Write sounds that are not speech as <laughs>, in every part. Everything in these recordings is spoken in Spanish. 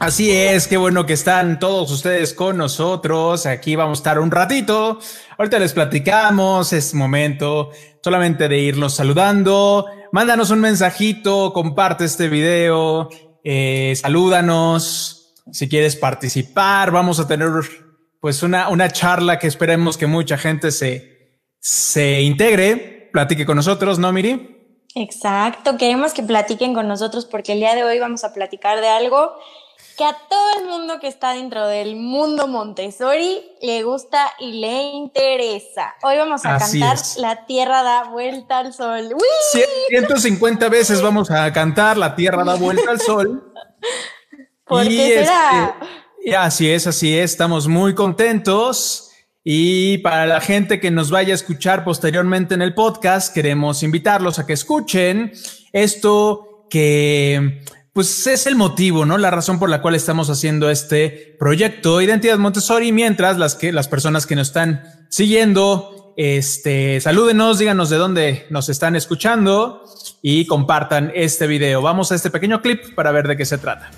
Así es, qué bueno que están todos ustedes con nosotros. Aquí vamos a estar un ratito. Ahorita les platicamos, es momento solamente de irlos saludando. Mándanos un mensajito, comparte este video, eh, salúdanos. Si quieres participar, vamos a tener pues una, una charla que esperemos que mucha gente se, se integre, platique con nosotros, ¿no, Miri? Exacto, queremos que platiquen con nosotros porque el día de hoy vamos a platicar de algo que a todo el mundo que está dentro del mundo Montessori le gusta y le interesa. Hoy vamos a Así cantar es. La Tierra da vuelta al sol. ¡Uy! 150 veces vamos a cantar La Tierra da vuelta al sol. <laughs> ¿Por Y, qué será? este, así es, así es. Estamos muy contentos. Y para la gente que nos vaya a escuchar posteriormente en el podcast, queremos invitarlos a que escuchen esto que pues es el motivo, ¿no? La razón por la cual estamos haciendo este proyecto Identidad Montessori, mientras las que las personas que nos están siguiendo, este, salúdenos, díganos de dónde nos están escuchando y compartan este video. Vamos a este pequeño clip para ver de qué se trata.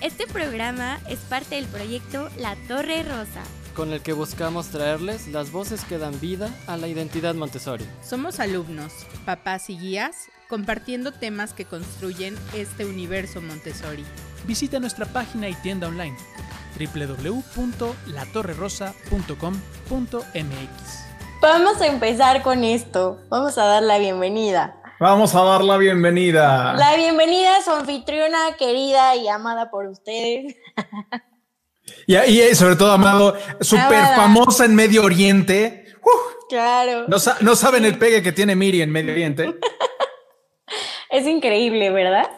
Este programa es parte del proyecto La Torre Rosa. con el que buscamos traerles las voces que dan vida a la identidad Montessori. Somos alumnos, papás y guías, compartiendo temas que construyen este universo Montessori. Visita nuestra página y tienda online www.latorrerosa.com.mx. Vamos a empezar con esto. Vamos a dar la bienvenida. Vamos a dar la bienvenida. La bienvenida a su anfitriona querida y amada por ustedes. Y, y, eh, sobre todo, Amado, súper famosa en Medio Oriente. Uf, Claro. no, no saben el pegue que tiene Miri en Medio Oriente. Es increíble, ¿verdad?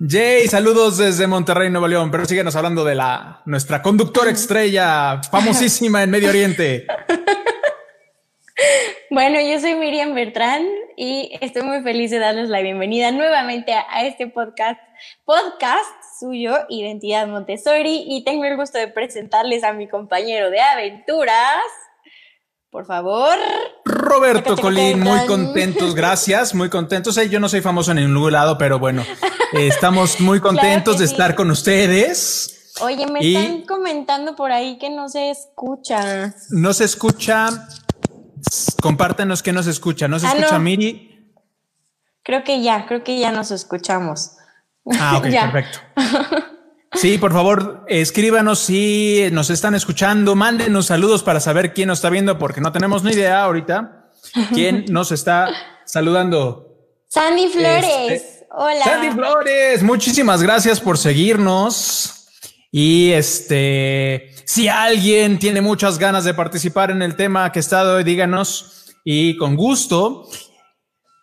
Jay, saludos desde Monterrey, Nuevo León, pero síguenos hablando de la nuestra conductora estrella, famosísima en Medio Oriente. <laughs> Bueno, yo soy Miriam Bertrán y estoy muy feliz de darles la bienvenida nuevamente a, a este podcast, podcast suyo, Identidad Montessori, y tengo el gusto de presentarles a mi compañero de aventuras. Por favor. Roberto Colín, muy contentos, gracias, muy contentos. Yo no soy famoso en ningún lado, pero bueno, <laughs> eh, estamos muy contentos de sí. estar con ustedes. Oye, me Y- están comentando por ahí que no se escucha. No se escucha. Compártenos que no se escucha. No se Ah, escucha, no. Miri. Creo que ya, creo que ya nos escuchamos. Ah, ok, <laughs> perfecto. <laughs> Sí, por favor, escríbanos si nos están escuchando, mándenos saludos para saber quién nos está viendo, porque no tenemos ni idea ahorita quién <laughs> nos está saludando. Sandy Flores, Este, hola. Sandy Flores, muchísimas gracias por seguirnos. Y este, si alguien tiene muchas ganas de participar en el tema que está hoy, díganos y con gusto.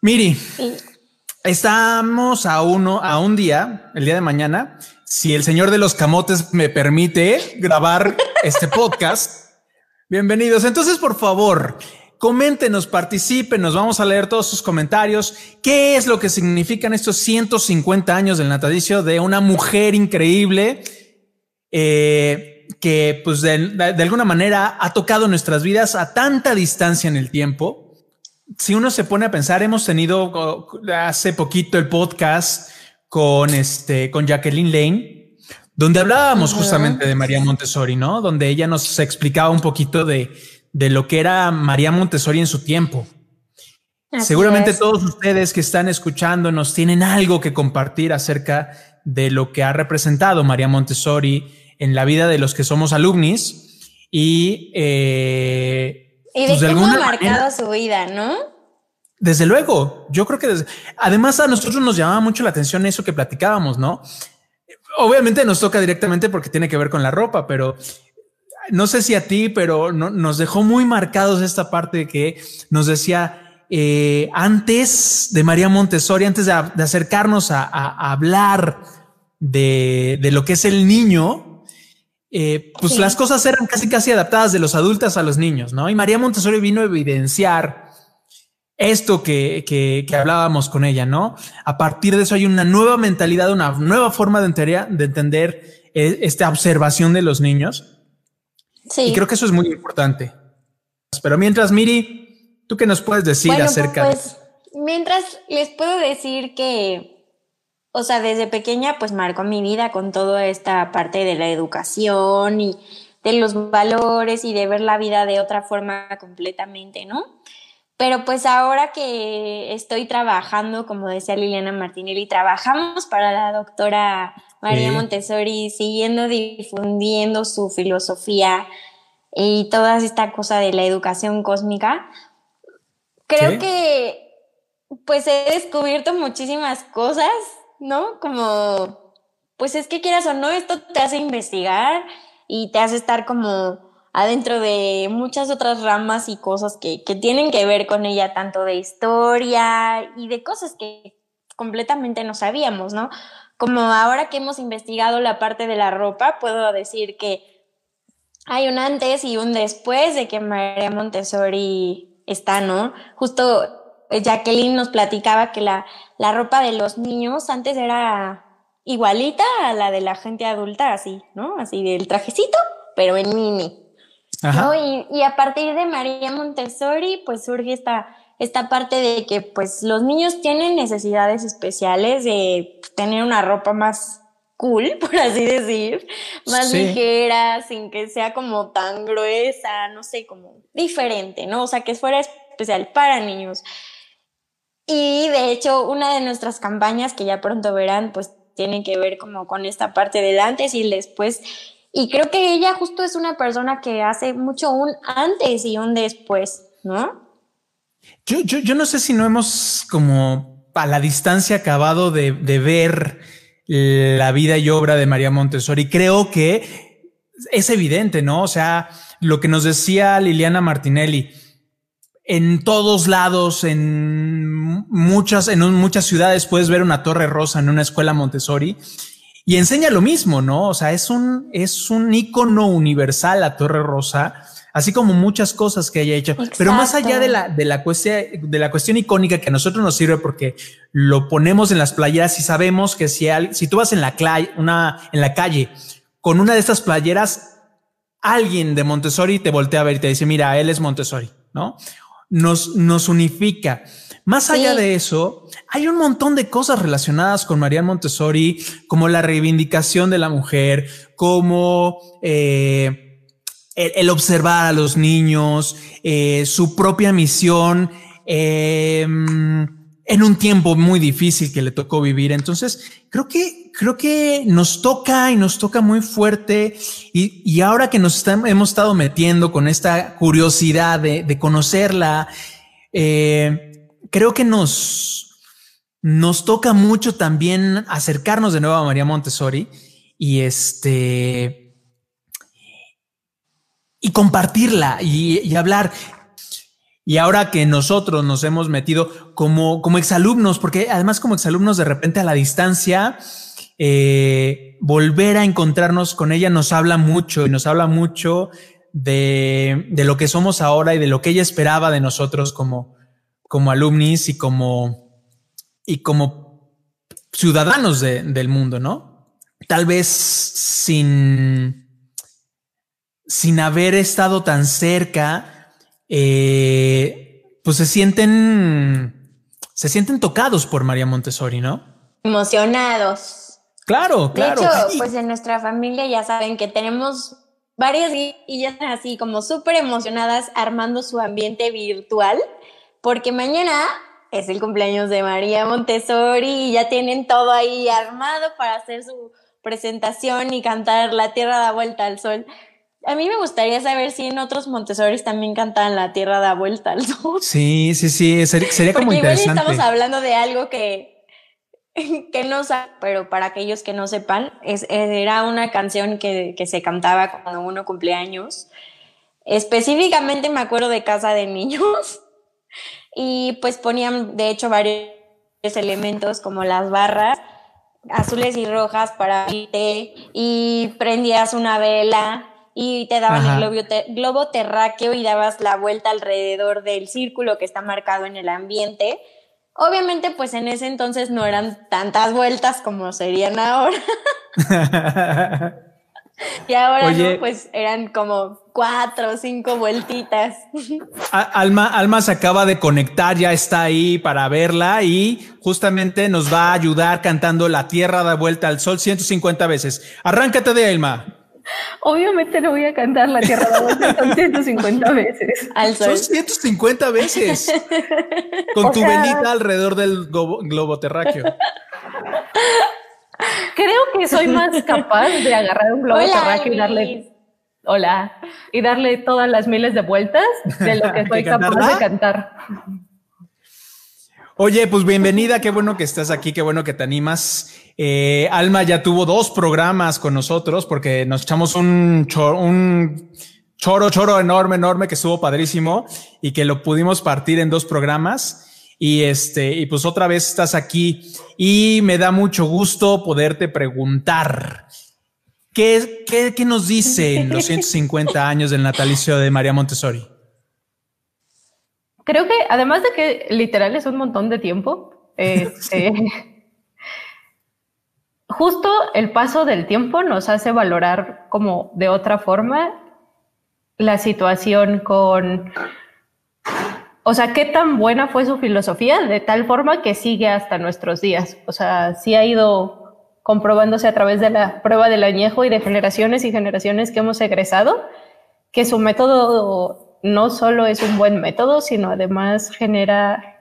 Miri, Sí. Estamos a uno, a un día, el día de mañana, si el señor de los camotes me permite grabar <laughs> este podcast. Bienvenidos. Entonces, por favor, coméntenos, participen, nos vamos a leer todos sus comentarios. ¿Qué es lo que significan estos 150 años del natalicio de una mujer increíble eh, que, pues, de, de alguna manera ha tocado nuestras vidas a tanta distancia en el tiempo? Si uno se pone a pensar, hemos tenido hace poquito el podcast con este, con Jacqueline Lane, donde hablábamos justamente de María Montessori, ¿no? Donde ella nos explicaba un poquito de, de lo que era María Montessori en su tiempo. Así Seguramente es. todos ustedes que están escuchándonos tienen algo que compartir acerca de lo que ha representado María Montessori en la vida de los que somos alumnis y eh, Y de pues, de cómo ha alguna marcado manera- su vida, ¿no? Desde luego, yo creo que desde- además a nosotros nos llamaba mucho la atención eso que platicábamos, ¿no? Obviamente nos toca directamente porque tiene que ver con la ropa, pero no sé si a ti, pero no- nos dejó muy marcados esta parte que nos decía eh, antes de María Montessori, antes de, acercarnos a, a- a hablar de, de lo que es el niño, eh, pues Sí. las cosas eran casi casi adaptadas de los adultos a los niños, ¿no? Y María Montessori vino a evidenciar esto que, que, que hablábamos con ella, ¿no? A partir de eso hay una nueva mentalidad, una nueva forma de entender, de entender eh, esta observación de los niños. Sí. Y creo que eso es muy importante. Pero mientras, Miri, ¿tú qué nos puedes decir Bueno, acerca de pues, mientras les puedo decir que, o sea, desde pequeña, pues marcó mi vida con toda esta parte de la educación y de los valores y de ver la vida de otra forma completamente, ¿no? Pero pues ahora que estoy trabajando, como decía Liliana Martinelli, trabajamos para la doctora María Sí. Montessori, siguiendo difundiendo su filosofía y toda esta cosa de la educación cósmica. Creo Sí. que pues he descubierto muchísimas cosas, ¿no? Como, pues es que quieras o no, esto te hace investigar y te hace estar como adentro de muchas otras ramas y cosas que, que tienen que ver con ella, tanto de historia y de cosas que completamente no sabíamos, ¿no? Como ahora que hemos investigado la parte de la ropa, puedo decir que hay un antes y un después de que María Montessori está, ¿no? Justo eh, Jacqueline nos platicaba que la, la ropa de los niños antes era igualita a la de la gente adulta, así, ¿no? Así del trajecito, pero en mini. Y, y a partir de María Montessori, pues surge esta, esta parte de que pues los niños tienen necesidades especiales de tener una ropa más cool, <laughs> por así decir, más Sí. ligera, sin que sea como tan gruesa, no sé, como diferente, ¿no? O sea, que fuera especial para niños. Y de hecho, una de nuestras campañas que ya pronto verán, pues tiene que ver como con esta parte del antes y el después. Y creo que ella justo es una persona que hace mucho un antes y un después, ¿no? Yo, yo, yo no sé si no hemos como a la distancia acabado de, de ver la vida y obra de María Montessori. Creo que es evidente, ¿no? O sea, lo que nos decía Liliana Martinelli, en todos lados, en muchas, en muchas ciudades puedes ver una torre rosa en una escuela Montessori y enseña lo mismo, ¿no? O sea, es un, es un icono universal la torre rosa, así como muchas cosas que haya hecho. Pero más allá de la, de la cuestión, de la cuestión icónica que a nosotros nos sirve porque lo ponemos en las playeras y sabemos que si, al- si tú vas en la, una, en la calle con una de estas playeras, alguien de Montessori te voltea a ver y te dice, mira, él es Montessori, ¿no? Nos, nos unifica. Más allá de eso, hay un montón de cosas relacionadas con María Montessori, como la reivindicación de la mujer, como eh, el, el observar a los niños, eh, su propia misión eh, en un tiempo muy difícil que le tocó vivir. Entonces, creo que, creo que nos toca y nos toca muy fuerte. Y, y ahora que nos hemos estado metiendo con esta curiosidad de, conocerla, eh, creo que nos, nos toca mucho también acercarnos de nuevo a María Montessori y este y compartirla y hablar. Y ahora que nosotros nos hemos metido como, como exalumnos, porque además como exalumnos de repente a la distancia, eh, volver a encontrarnos con ella nos habla mucho y nos habla mucho de, de lo que somos ahora y de lo que ella esperaba de nosotros como, como alumnis y como, y como ciudadanos de- del mundo, ¿no? Tal vez sin, sin haber estado tan cerca, eh, pues se sienten, se sienten tocados por María Montessori, ¿no? Emocionados. Claro, claro. De hecho, pues en nuestra familia ya saben que tenemos varias y ya están así como súper emocionadas armando su ambiente virtual, porque mañana es el cumpleaños de María Montessori y ya tienen todo ahí armado para hacer su presentación y cantar La Tierra da vuelta al sol. A mí me gustaría saber si en otros Montessoris también cantan La Tierra da vuelta al sol. sí, sí, sí, sería, sería como Porque igual interesante. estamos hablando de algo que, <laughs> que no saben, pero para aquellos que no sepan, es, era una canción que, que se cantaba cuando uno cumple años. Específicamente me acuerdo de Casa de Niños <laughs> y pues ponían de hecho varios elementos como las barras azules y rojas para irte y prendías una vela y te daban Ajá. el globo, te- globo terráqueo y dabas la vuelta alrededor del círculo que está marcado en el ambiente. Obviamente, pues en ese entonces no eran tantas vueltas como serían ahora. <laughs> Y ahora, Oye. ¿no? pues eran como cuatro o cinco vueltitas. Alma, Alma se acaba de conectar, ya está ahí para verla y justamente nos va a ayudar cantando La Tierra da vuelta al sol 150 veces. Arráncate de Alma. Obviamente no voy a cantar La Tierra de Vuelta son 150 veces. Al sol. Son 150 veces. <laughs> Con O tu sea- velita alrededor del globo, globo terráqueo. <laughs> Creo que soy más capaz de agarrar un globo Hola, terráqueo y darle hola y darle todas las miles de vueltas de lo que <laughs> soy ¿Que capaz de cantar. Oye, pues bienvenida, qué bueno que estás aquí, qué bueno que te animas. Eh, Alma ya tuvo dos programas con nosotros porque nos echamos un, cho- un choro, choro enorme, enorme que estuvo padrísimo y que lo pudimos partir en dos programas. Y este, y pues otra vez estás aquí y me da mucho gusto poderte preguntar. ¿Qué, qué, qué nos dicen los <laughs> 150 años del natalicio de María Montessori? Creo que además de que literal es un montón de tiempo, <laughs> este, <laughs> justo el paso del tiempo nos hace valorar como de otra forma la situación con, o sea, qué tan buena fue su filosofía de tal forma que sigue hasta nuestros días. O sea, sí ha ido comprobándose a través de la prueba del añejo y de generaciones y generaciones que hemos egresado, que su método no solo es un buen método, sino además genera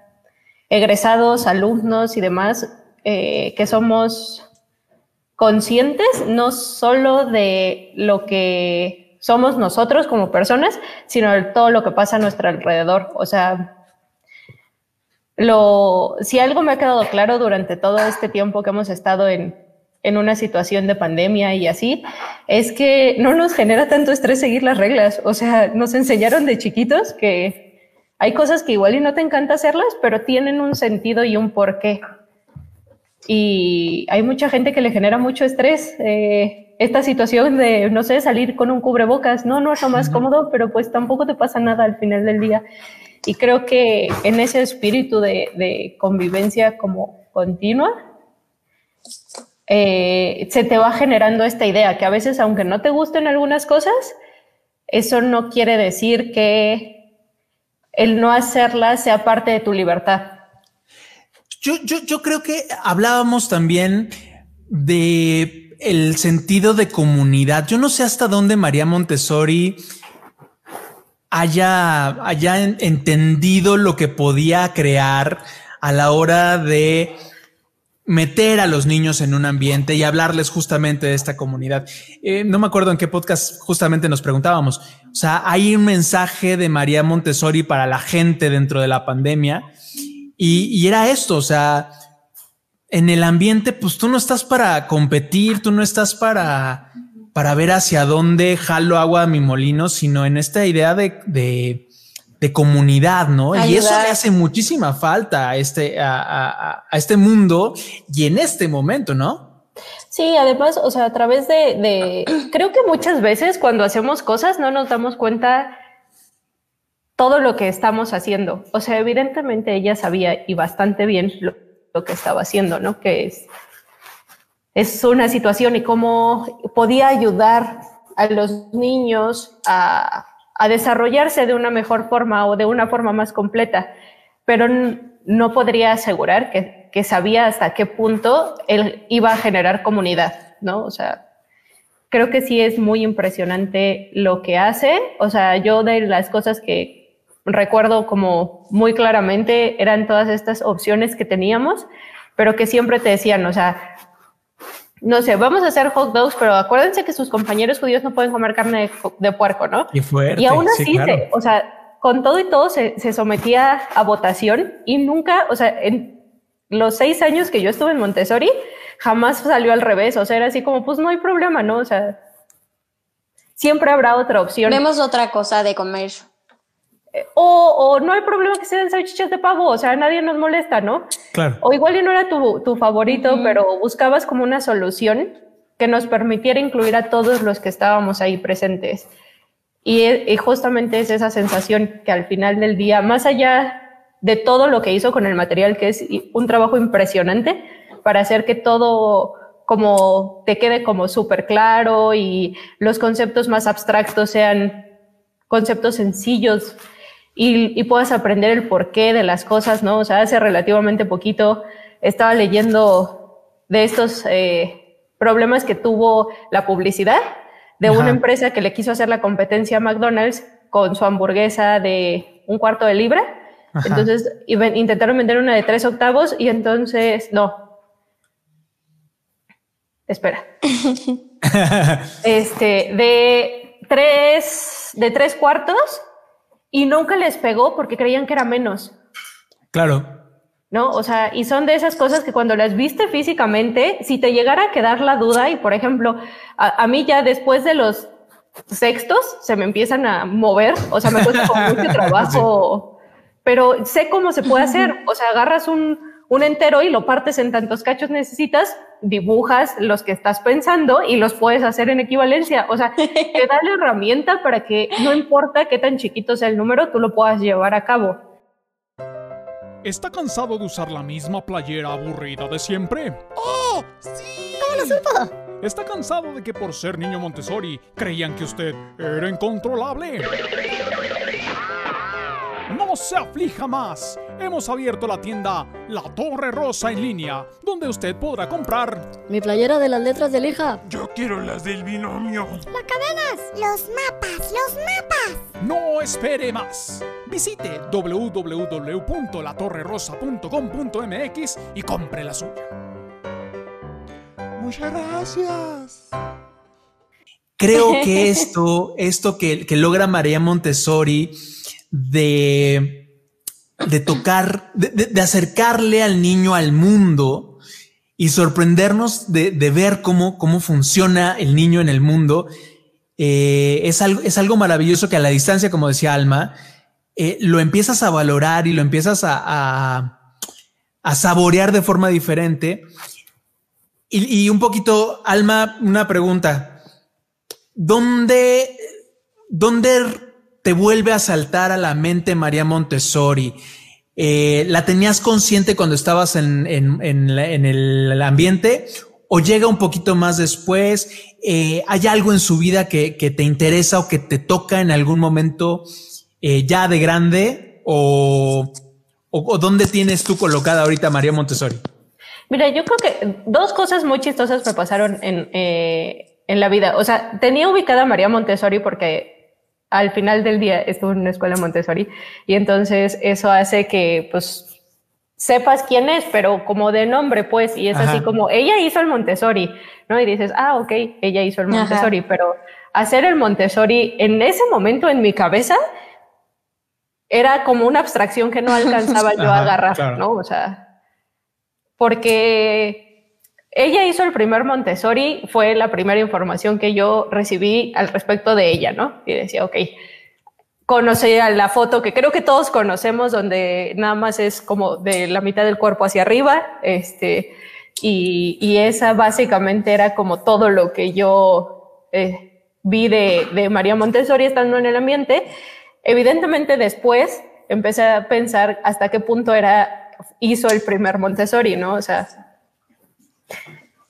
egresados, alumnos y demás eh, que somos conscientes no solo de lo que somos nosotros como personas, sino de todo lo que pasa a nuestro alrededor. O sea, lo, si algo me ha quedado claro durante todo este tiempo que hemos estado en, en una situación de pandemia y así, es que no nos genera tanto estrés seguir las reglas. O sea, nos enseñaron de chiquitos que hay cosas que igual y no te encanta hacerlas, pero tienen un sentido y un porqué. Y hay mucha gente que le genera mucho estrés. eh, esta situación de, no sé, salir con un cubrebocas, no, no es lo más cómodo, pero pues tampoco te pasa nada al final del día. Y creo que en ese espíritu de, de convivencia como continua, eh, se te va generando esta idea que a veces, aunque no te gusten algunas cosas, eso no quiere decir que el no hacerlas sea parte de tu libertad. Yo, yo, yo creo que hablábamos también de el sentido de comunidad. Yo no sé hasta dónde María Montessori haya, haya en- entendido lo que podía crear a la hora de meter a los niños en un ambiente y hablarles justamente de esta comunidad. Eh, no me acuerdo en qué podcast justamente nos preguntábamos. O sea, hay un mensaje de María Montessori para la gente dentro de la pandemia y, y era esto, o sea, en el ambiente, pues tú no estás para competir, tú no estás para, para ver hacia dónde jalo agua a mi molino, sino en esta idea de, de, de comunidad, ¿no? Y eso le hace muchísima falta a este, a, a- a este mundo y en este momento, ¿no? Sí, además, o sea, a través de, de, creo que muchas veces cuando hacemos cosas no nos damos cuenta todo lo que estamos haciendo. O sea, evidentemente ella sabía y bastante bien lo, lo que estaba haciendo, ¿no? Que es, es una situación y cómo podía ayudar a los niños a, a desarrollarse de una mejor forma o de una forma más completa, pero no podría asegurar que, que sabía hasta qué punto él iba a generar comunidad, ¿no? O sea, creo que sí es muy impresionante lo que hace. O sea, yo de las cosas que recuerdo como muy claramente eran todas estas opciones que teníamos, pero que siempre te decían, o sea, no sé, vamos a hacer hot dogs, pero acuérdense que sus compañeros judíos no pueden comer carne de, de puerco, ¿no? Y fuerte. Y aún sí, así, claro. se- o sea, con todo y todo se, se sometía a votación y nunca, o sea, en los seis años que yo estuve en Montessori, jamás salió al revés. O sea, era así como, pues no hay problema, ¿no? O sea, siempre habrá otra opción. Vemos otra cosa de comer. Eh, O, o no hay problema que sean salchichas de pavo, o sea, nadie nos molesta, ¿no? Claro. O igual y no era tu, tu favorito, pero buscabas como una solución que nos permitiera incluir a todos los que estábamos ahí presentes. Y, y justamente es esa sensación que al final del día, más allá de todo lo que hizo con el material, que es un trabajo impresionante para hacer que todo como te quede como súper claro y los conceptos más abstractos sean conceptos sencillos y, y puedas aprender el porqué de las cosas, ¿no? O sea, hace relativamente poquito estaba leyendo de estos eh, problemas que tuvo la publicidad de Ajá. una empresa que le quiso hacer la competencia a McDonald's con su hamburguesa de un cuarto de libra. Ajá. Entonces intentaron vender una de tres octavos y entonces, no. Espera. <laughs> este, de tres, de tres cuartos y nunca les pegó porque creían que era menos, claro. ¿no? O sea, y son de esas cosas que cuando las viste físicamente, si te llegara a quedar la duda, y por ejemplo, a, a mí ya después de los sextos se me empiezan a mover, o sea, me cuesta con mucho <laughs> trabajo, pero sé cómo se puede hacer, <laughs> o sea, agarras un, un entero y lo partes en tantos cachos necesitas, dibujas los que estás pensando y los puedes hacer en equivalencia. O sea, <laughs> te da la herramienta para que no importa qué tan chiquito sea el número, tú lo puedas llevar a cabo. ¿Está cansado de usar la misma playera aburrida de siempre? ¡Oh! ¡Sí! ¿Cómo lo supo? ¿Está cansado de que por ser niño Montessori creían que usted era incontrolable? No se aflija más. Hemos abierto la tienda La Torre Rosa en línea, donde usted podrá comprar. Mi playera de las letras de lija. Yo quiero las del binomio. ¡Las cadenas! ¡Los mapas! ¡Los mapas! No espere más. Visite www.latorrerosa.com.mx y compre la suya. Muchas gracias. Creo que esto, esto que, que logra María Montessori de, de tocar, de, de- acercarle al niño al mundo y sorprendernos de, de ver cómo, cómo funciona el niño en el mundo, eh, es, algo, es algo maravilloso que a la distancia, como decía Alma, eh, lo empiezas a valorar y lo empiezas a, a, a saborear de forma diferente. Y, y un poquito, Alma, una pregunta. ¿Dónde, ¿Dónde te vuelve a saltar a la mente María Montessori? Eh, ¿La tenías consciente cuando estabas en, el ambiente o llega un poquito más después? Eh, ¿Hay algo en su vida que, te interesa o que te toca en algún momento eh, ya de grande? ¿O, dónde tienes tú colocada ahorita María Montessori? Mira, yo creo que dos cosas muy chistosas me pasaron en, la vida. O sea, tenía ubicada María Montessori porque al final del día estuve en una escuela Montessori y entonces eso hace que pues sepas quién es, pero como de nombre, pues, y es Ajá. así como ella hizo el Montessori, ¿no? Y dices, ah, ok, ella hizo el Ajá. Montessori, pero hacer el Montessori en ese momento en mi cabeza era como una abstracción que no <laughs> alcanzaba yo a Ajá, agarrar, claro. ¿no? O sea, porque ella hizo el primer Montessori, fue la primera información que yo recibí al respecto de ella, ¿no? Y decía, ok, conocía la foto que creo que todos conocemos, donde nada más es como de la mitad del cuerpo hacia arriba, este, y, y esa básicamente era como todo lo que yo eh, vi de, de María Montessori estando en el ambiente. Evidentemente después empecé a pensar hasta qué punto era, hizo el primer Montessori, ¿no? O sea,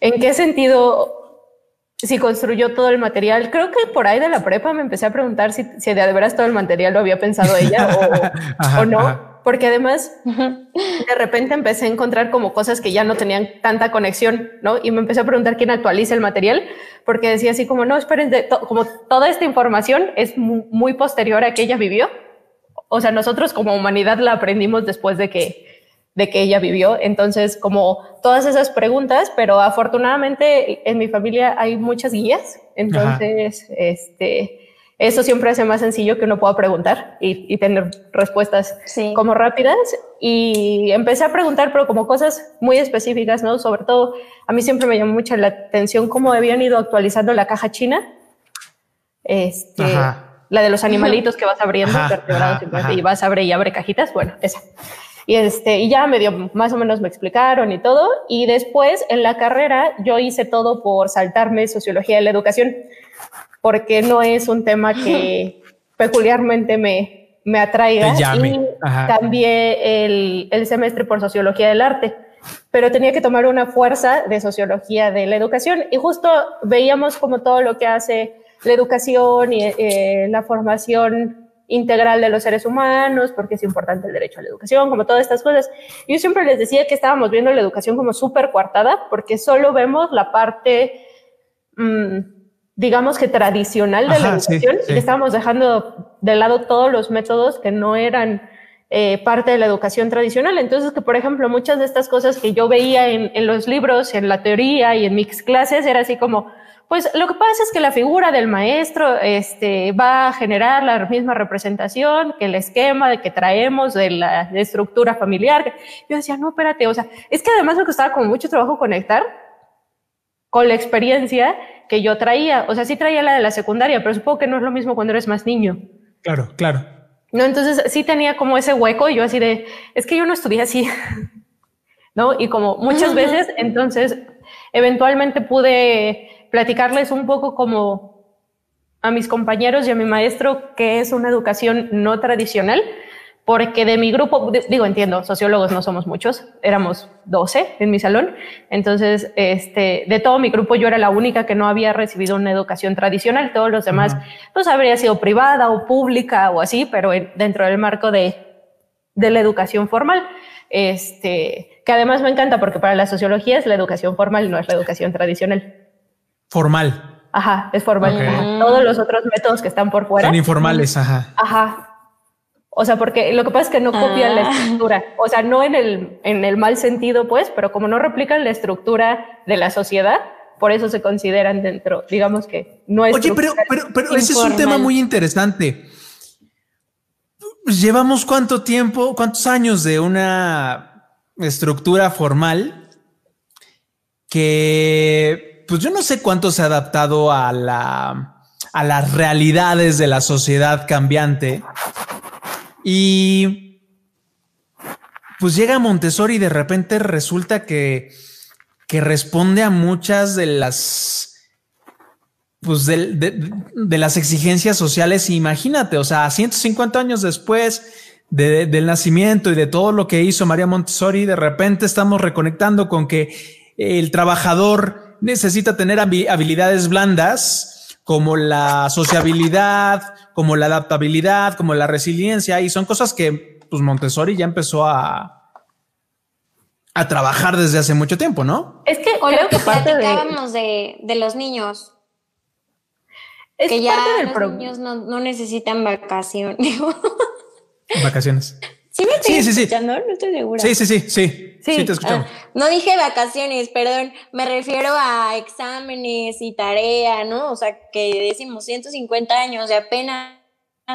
¿en qué sentido si construyó todo el material? Creo que por ahí de la prepa me empecé a preguntar si, si de veras todo el material lo había pensado ella o, <laughs> Ajá, o no, ajá. porque además de repente empecé a encontrar como cosas que ya no tenían tanta conexión, ¿no? Y me empecé a preguntar quién actualiza el material, porque decía así como, no, esperen, de- to- como toda esta información es mu- muy posterior a que ella vivió. O sea, nosotros como humanidad la aprendimos después de que, de que ella vivió. Entonces, como todas esas preguntas, pero afortunadamente en mi familia hay muchas guías. Entonces, este, eso siempre hace más sencillo que uno pueda preguntar y, y tener respuestas Sí. como rápidas. Y empecé a preguntar, pero como cosas muy específicas, ¿no? Sobre todo, a mí siempre me llamó mucho la atención cómo habían ido actualizando la caja china. Este, Ajá. la de los animalitos que vas abriendo Ajá, vertebrados ajá, y vas- ajá. y vas abre y abre cajitas, bueno, esa. Y este, y ya medio, más o menos me explicaron y todo. Y después en la carrera yo hice todo por saltarme sociología de la educación, porque no es un tema que <laughs> peculiarmente me, me atraiga. Y Ajá. cambié el, el semestre por sociología del arte, pero tenía que tomar una fuerza de sociología de la educación y justo veíamos como todo lo que hace la educación y eh, la formación integral de los seres humanos, porque es importante el derecho a la educación, como todas estas cosas. Yo siempre les decía que estábamos viendo la educación como súper coartada, porque solo vemos la parte, mm, digamos que tradicional de la sí, educación, sí. y estábamos dejando de lado todos los métodos que no eran eh, parte de la educación tradicional. Entonces, que por ejemplo, muchas de estas cosas que yo veía en, en los libros, en la teoría y en mis clases, era así como, pues lo que pasa es que la figura del maestro este, va a generar la misma representación que el esquema de que traemos de la de estructura familiar. Yo decía, no, espérate, o sea, es que además me costaba como mucho trabajo conectar con la experiencia que yo traía. O sea, sí traía la de la secundaria, pero supongo que no es lo mismo cuando eres más niño. Claro, claro. No, entonces sí tenía como ese hueco y yo así de, es que yo no estudié así, <laughs> ¿no? Y como muchas veces, entonces, eventualmente pude platicarles un poco como a mis compañeros y a mi maestro que es una educación no tradicional, porque de mi grupo, di- digo, entiendo, sociólogos no somos muchos, éramos 12 en mi salón, entonces, este, de todo mi grupo yo era la única que no había recibido una educación tradicional, todos los demás, pues habría sido privada o pública o así, pero en- dentro del marco de, de la educación formal, este, que además me encanta porque para la sociología es la educación formal, no es la educación tradicional. Formal. Ajá, es formal. Todos los otros métodos que están por fuera. Son informales, ajá. Ajá. O sea, porque lo que pasa es que no copian la Ah. estructura. O sea, no en el, en el mal sentido, pues, pero como no replican la estructura de la sociedad, por eso se consideran dentro, digamos que no es. Oye, pero, pero, pero ese es un tema muy interesante. Llevamos cuánto tiempo, cuántos años de una estructura formal que, pues yo no sé cuánto se ha adaptado a la, a las realidades de la sociedad cambiante. Y pues llega Montessori y de repente resulta que, que responde a muchas de las pues del- de, de las exigencias sociales. Imagínate, o sea, 150 años después de- del nacimiento y de todo lo que hizo María Montessori, de repente estamos reconectando con que el trabajador necesita tener habi- habilidades blandas como la sociabilidad, como la adaptabilidad, como la resiliencia, y son cosas que pues Montessori ya empezó a, a trabajar desde hace mucho tiempo, ¿no? Es que O creo lo que que de, platicábamos de, de los niños, es que ya parte del los pro- niños no, no necesitan <laughs> vacaciones. Vacaciones. ¿Sí me estoy Sí, sí, sí. escuchando? No estoy segura. Sí, sí, sí, sí. Sí, te escuchamos. Ah, no dije vacaciones, perdón. Me refiero a exámenes y tarea, ¿no? O sea, que decimos 150 años y apenas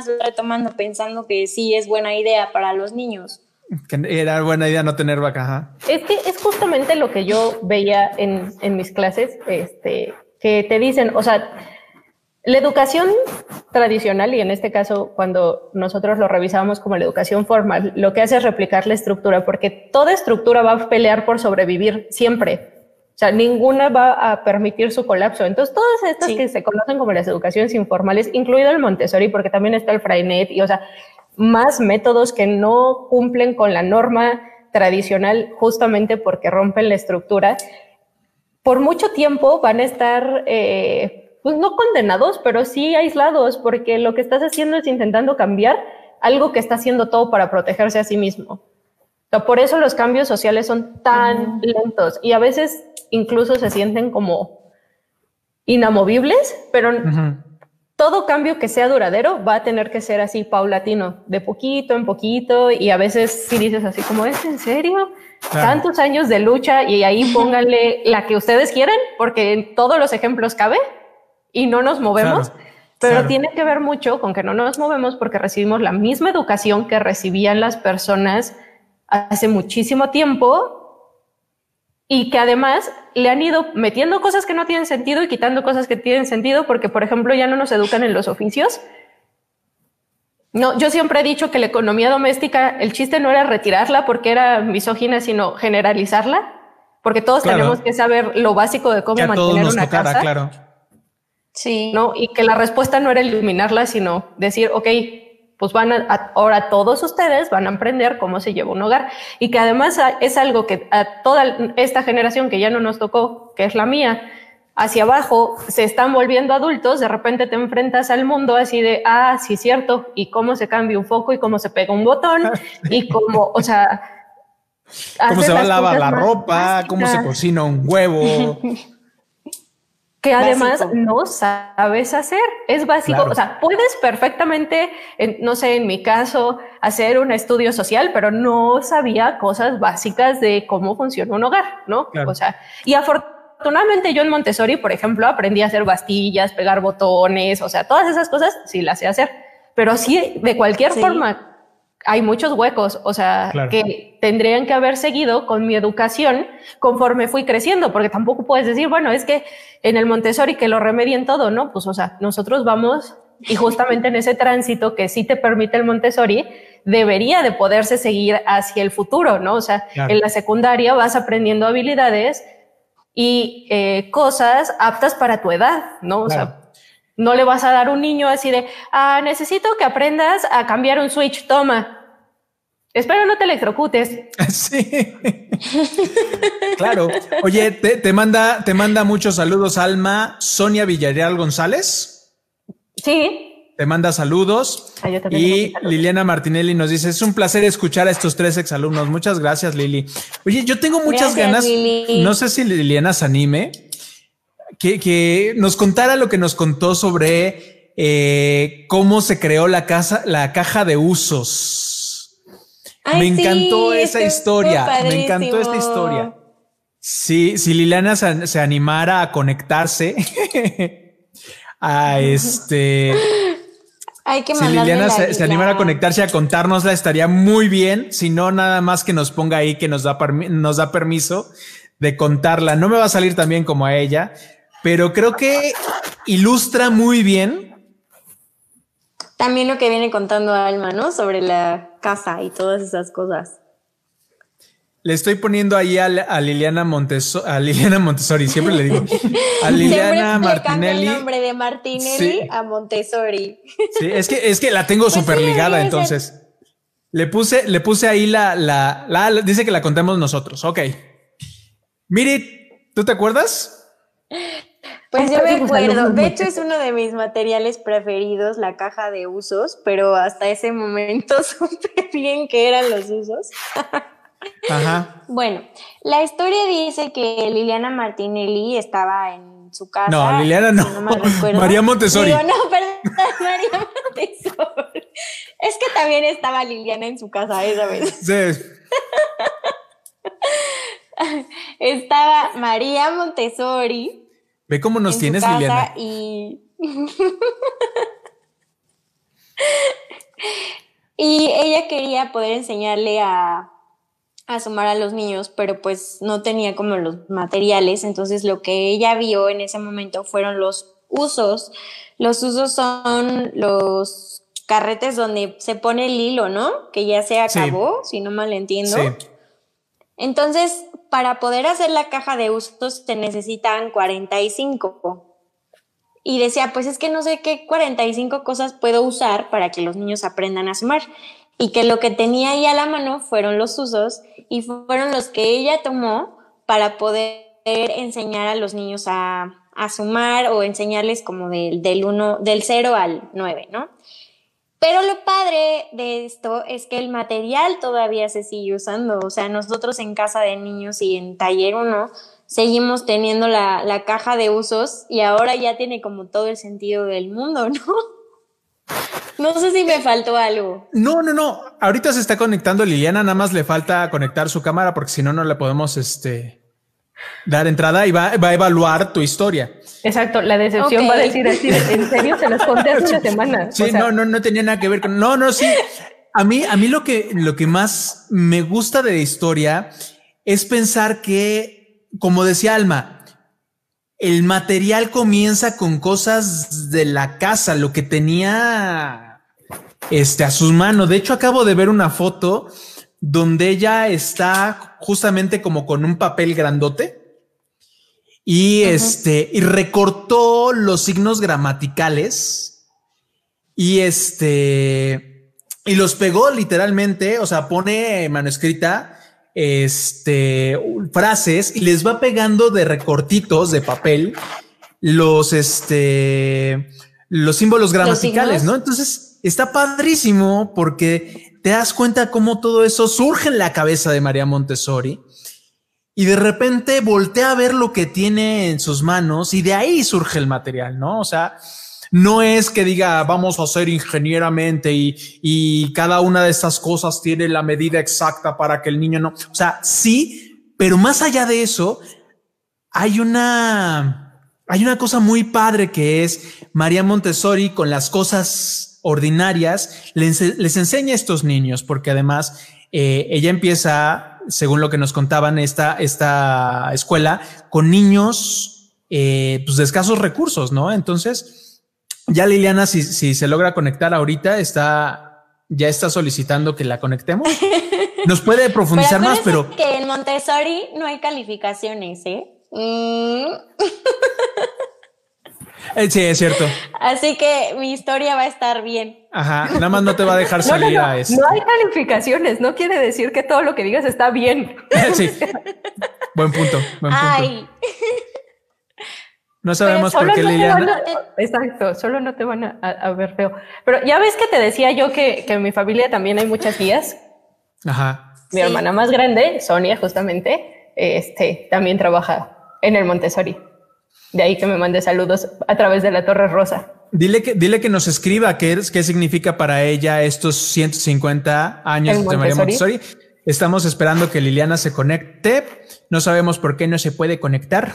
lo retomando pensando que sí es buena idea para los niños. Que era buena idea no tener vaca. ajá. Es que es justamente lo que yo veía en, en mis clases, este, que te dicen, o sea, la educación tradicional, y en este caso cuando nosotros lo revisábamos como la educación formal, lo que hace es replicar la estructura, porque toda estructura va a pelear por sobrevivir siempre. O sea, ninguna va a permitir su colapso. Entonces, todas estas que se conocen como las educaciones informales, incluido el Montessori, porque también está el Freinet, y o sea, más métodos que no cumplen con la norma tradicional justamente porque rompen la estructura, por mucho tiempo van a estar, eh, pues no condenados, pero sí aislados, porque lo que estás haciendo es intentando cambiar algo que está haciendo todo para protegerse a sí mismo. O sea, por eso los cambios sociales son tan lentos y a veces incluso se sienten como inamovibles, pero todo cambio que sea duradero va a tener que ser así paulatino, de poquito en poquito y a veces si dices así como, ¿es en serio? Claro. Tantos años de lucha y ahí pónganle la que ustedes quieran porque en todos los ejemplos cabe y no nos movemos. Claro, Pero claro. tiene que ver mucho con que no nos movemos porque recibimos la misma educación que recibían las personas hace muchísimo tiempo y que además le han ido metiendo cosas que no tienen sentido y quitando cosas que tienen sentido porque, por ejemplo, ya no nos educan en los oficios No, yo siempre he dicho que la economía doméstica, el chiste no era retirarla porque era misógina, sino generalizarla, porque todos Claro. tenemos que saber lo básico de cómo mantener una tocara, casa. claro. Sí. ¿no? Y que la respuesta no era eliminarla, sino decir, ok, pues van a, ahora todos ustedes van a aprender cómo se lleva un hogar. Y que además es algo que a toda esta generación que ya no nos tocó, que es la mía, hacia abajo se están volviendo adultos, de repente te enfrentas al mundo así de, ah, sí, cierto, y cómo se cambia un foco y cómo se pega un botón <laughs> y cómo, o sea... Cómo se va a lavar la ropa, cómo se cocina un huevo. <laughs> que además Básico. no sabes hacer. Es básico. Claro. O sea, puedes perfectamente, en- no sé, en mi caso, hacer un estudio social, pero no sabía cosas básicas de cómo funciona un hogar, ¿no? Claro. O sea, y afortunadamente yo en Montessori, por ejemplo, aprendí a hacer bastillas, pegar botones, o sea, todas esas cosas sí las sé hacer. Pero sí, de cualquier Sí. forma, hay muchos huecos, o sea, Claro. que tendrían que haber seguido con mi educación conforme fui creciendo, porque tampoco puedes decir, bueno, es que en el Montessori que lo remedien todo, ¿no? Pues, o sea, nosotros vamos y justamente en ese tránsito que sí te permite el Montessori, debería de poderse seguir hacia el futuro, ¿no? O sea, Claro. en la secundaria vas aprendiendo habilidades y eh, cosas aptas para tu edad, ¿no? O sea, no le vas a dar un niño así de, ah, necesito que aprendas a cambiar un switch, toma. Espero no te electrocutes. <laughs> Sí. claro. Oye, te, te manda, te manda muchos saludos, Alma. Sonia Villarreal González. Sí. Te manda saludos. Ah, yo Y saludos. Liliana Martinelli nos dice: Es un placer escuchar a estos tres exalumnos. Muchas gracias, Lili. Oye, yo tengo muchas Gracias, ganas. Lili. No sé si Liliana se anime que, que nos contara lo que nos contó sobre eh, cómo se creó la casa, la caja de usos. Ay, me sí, encantó esa historia. Me encantó esta historia. Sí, si Liliana se, se animara a conectarse <laughs> a este. Hay que Si Liliana se, se animara a conectarse a contárnosla, estaría muy bien. Si no, nada más que nos ponga ahí que nos da, nos da permiso de contarla. No me va a salir tan bien como a ella, pero creo que ilustra muy bien. También lo que viene contando Alma, ¿no? Sobre la casa y todas esas cosas. Le estoy poniendo ahí a, a Liliana Monteso- a Liliana Montessori, siempre le digo. A <laughs> Siempre Liliana le el Martinelli. nombre de Martinelli Sí. a Montessori. Sí, es que, es que la tengo <laughs> Pues súper sí, ligada, entonces. Le puse, le puse ahí la, la, la, la- dice que la contemos nosotros. Ok. Miri, ¿tú te acuerdas? Pues yo me acuerdo. De hecho, es uno de mis materiales preferidos, la caja de usos, pero hasta ese momento <laughs> supe bien que eran los usos. Ajá. Bueno, la historia dice que Liliana Martinelli estaba en su casa. No, Liliana no. María Montessori. Digo, no, perdón, <laughs> María Montessori. Es que también estaba Liliana en su casa esa vez. Sí. <laughs> Estaba María Montessori. Ve cómo nos en tienes, su casa Liliana. y <laughs> y ella quería poder enseñarle a a sumar a los niños, pero pues no tenía como los materiales, entonces lo que ella vio en ese momento fueron los usos. Los usos son los carretes donde se pone el hilo, ¿no? Que ya se Sí. acabó, si no mal entiendo. Sí. Entonces, para poder hacer la caja de usos se necesitan 45. Y decía, pues es que no sé qué 45 cosas puedo usar para que los niños aprendan a sumar. Y que lo que tenía ahí a la mano fueron los usos y fueron los que ella tomó para poder enseñar a los niños a, a sumar o enseñarles como del, del, uno, del 0 al 9, ¿no? Pero lo padre de esto es que el material todavía se sigue usando. O sea, nosotros en casa de niños y en taller 1 seguimos teniendo la, la caja de usos y ahora ya tiene como todo el sentido del mundo, ¿no? <laughs> No sé si me faltó algo. No, no, no. Ahorita se está conectando Liliana, nada más le falta conectar su cámara porque si no, no le podemos este, dar entrada y va, va a evaluar tu historia. Exacto, la decepción va a decir así, en serio, se los conté hace una <laughs> semana. Sí, O sea, no, no, no tenía nada que ver con. No, no, sí. A mí, a mí lo que, lo que más me gusta de la historia es pensar que, como decía Alma, el material comienza con cosas de la casa, lo que tenía este, a sus manos. De hecho, acabo de ver una foto donde ella está justamente como con un papel grandote y este, y recortó los signos gramaticales y este, y los pegó literalmente, o sea, pone manuscrita este, frases y les va pegando de recortitos de papel los, este, los símbolos gramaticales, ¿no? Entonces está padrísimo porque te das cuenta cómo todo eso surge en la cabeza de María Montessori y de repente voltea a ver lo que tiene en sus manos y de ahí surge el material, ¿no? O sea, no es que diga vamos a hacer ingenieramente y, y cada una de estas cosas tiene la medida exacta para que el niño no, o sea, sí, pero más allá de eso, hay una, hay una cosa muy padre que es María Montessori con las cosas ordinarias, les, les enseña a estos niños, porque además eh, ella empieza, según lo que nos contaban, esta, esta escuela con niños eh, pues de escasos recursos, ¿no? Entonces, ya Liliana, si, si se logra conectar ahorita, está, ya está solicitando que la conectemos. <laughs> Nos puede profundizar más, pero... Que en Montessori no hay calificaciones, ¿eh? Mm. <laughs> Eh, sí, es cierto. Así que mi historia va a estar bien. Ajá, nada más no te va a dejar salir <laughs> no, no, no, a eso. No hay calificaciones, no quiere decir que todo lo que digas está bien. <laughs> sí. Buen punto, buen punto. Ay. No sabemos por qué no Liliana. A, exacto, solo no te van a, a, ver feo. Pero ya ves que te decía yo que, que en mi familia también hay muchas guías. Ajá. Mi sí. hermana más grande, Sonia, justamente, este, también trabaja en el Montessori. De ahí que me mande saludos a través de la Torre Rosa. Dile que, dile que nos escriba qué, qué significa para ella estos 150 años de María Montessori. Estamos esperando que Liliana se conecte. No sabemos por qué no se puede conectar.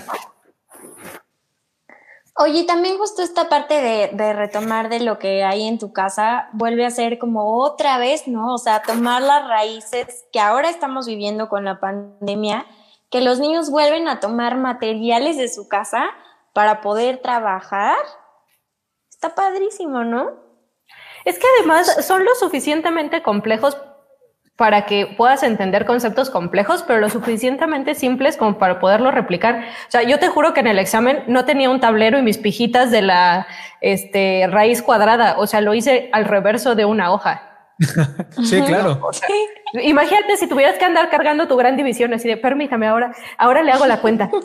Oye, también justo esta parte de, de, retomar de lo que hay en tu casa vuelve a ser como otra vez, ¿no? O sea, tomar las raíces que ahora estamos viviendo con la pandemia, que los niños vuelven a tomar materiales de su casa para poder trabajar. Está padrísimo, ¿no? Es que además son lo suficientemente complejos para que puedas entender conceptos complejos, pero lo suficientemente simples como para poderlo replicar. O sea, yo te juro que en el examen no tenía un tablero y mis pijitas de la este, raíz cuadrada, o sea, lo hice al reverso de una hoja. <laughs> sí, claro. O sea, imagínate si tuvieras que andar cargando tu gran división así de permítame ahora, ahora le hago la cuenta. <laughs>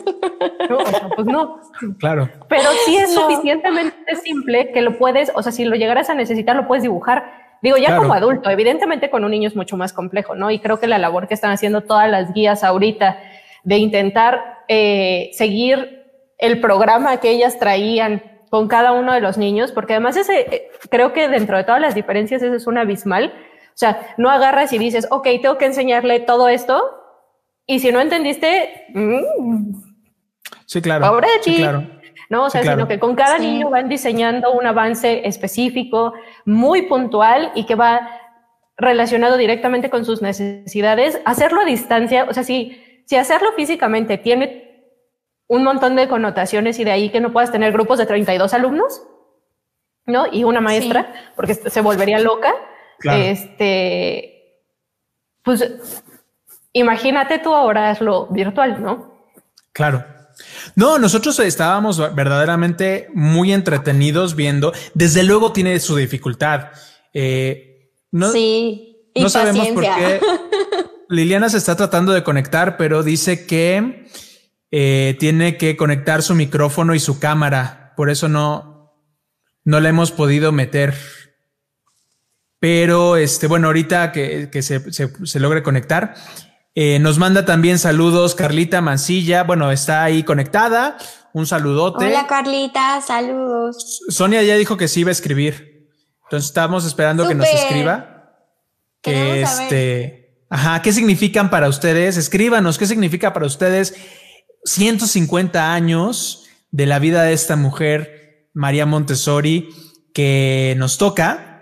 No, o sea, pues no. Claro. Pero sí es no. suficientemente simple que lo puedes, o sea, si lo llegaras a necesitar, lo puedes dibujar. Digo, ya claro. como adulto, evidentemente con un niño es mucho más complejo, ¿no? Y creo que la labor que están haciendo todas las guías ahorita de intentar eh, seguir el programa que ellas traían con cada uno de los niños, porque además ese, creo que dentro de todas las diferencias ese es un abismal. O sea, no agarras y dices, ok, tengo que enseñarle todo esto, y si no entendiste, mmm, sí, claro. Pobre de ti. Sí, claro. No, o sea, sí, claro. sino que con cada Sí. niño van diseñando un avance específico, muy puntual y que va relacionado directamente con sus necesidades. Hacerlo a distancia, o sea, si, si hacerlo físicamente tiene un montón de connotaciones y de ahí que no puedas tener grupos de 32 alumnos, ¿no? Y una maestra, porque se volvería loca. Claro. Este, pues imagínate tú ahora hazlo virtual, ¿no? Claro. No, nosotros estábamos verdaderamente muy entretenidos viendo. Desde luego tiene su dificultad. Eh, no, sí, y no sabemos por qué. <laughs> Liliana se está tratando de conectar, pero dice que eh, tiene que conectar su micrófono y su cámara. Por eso no, no la hemos podido meter. Pero este, bueno, ahorita que, que se, se, se logre conectar, eh, nos manda también saludos Carlita Mancilla. Bueno, está ahí conectada. Un saludote. Hola Carlita, saludos. Sonia ya dijo que sí iba a escribir. Entonces estamos esperando que nos escriba. Que Queremos saber. este. Ajá, ¿qué significan para ustedes? Escríbanos, ¿qué significa para ustedes 150 años de la vida de esta mujer, María Montessori, que nos toca?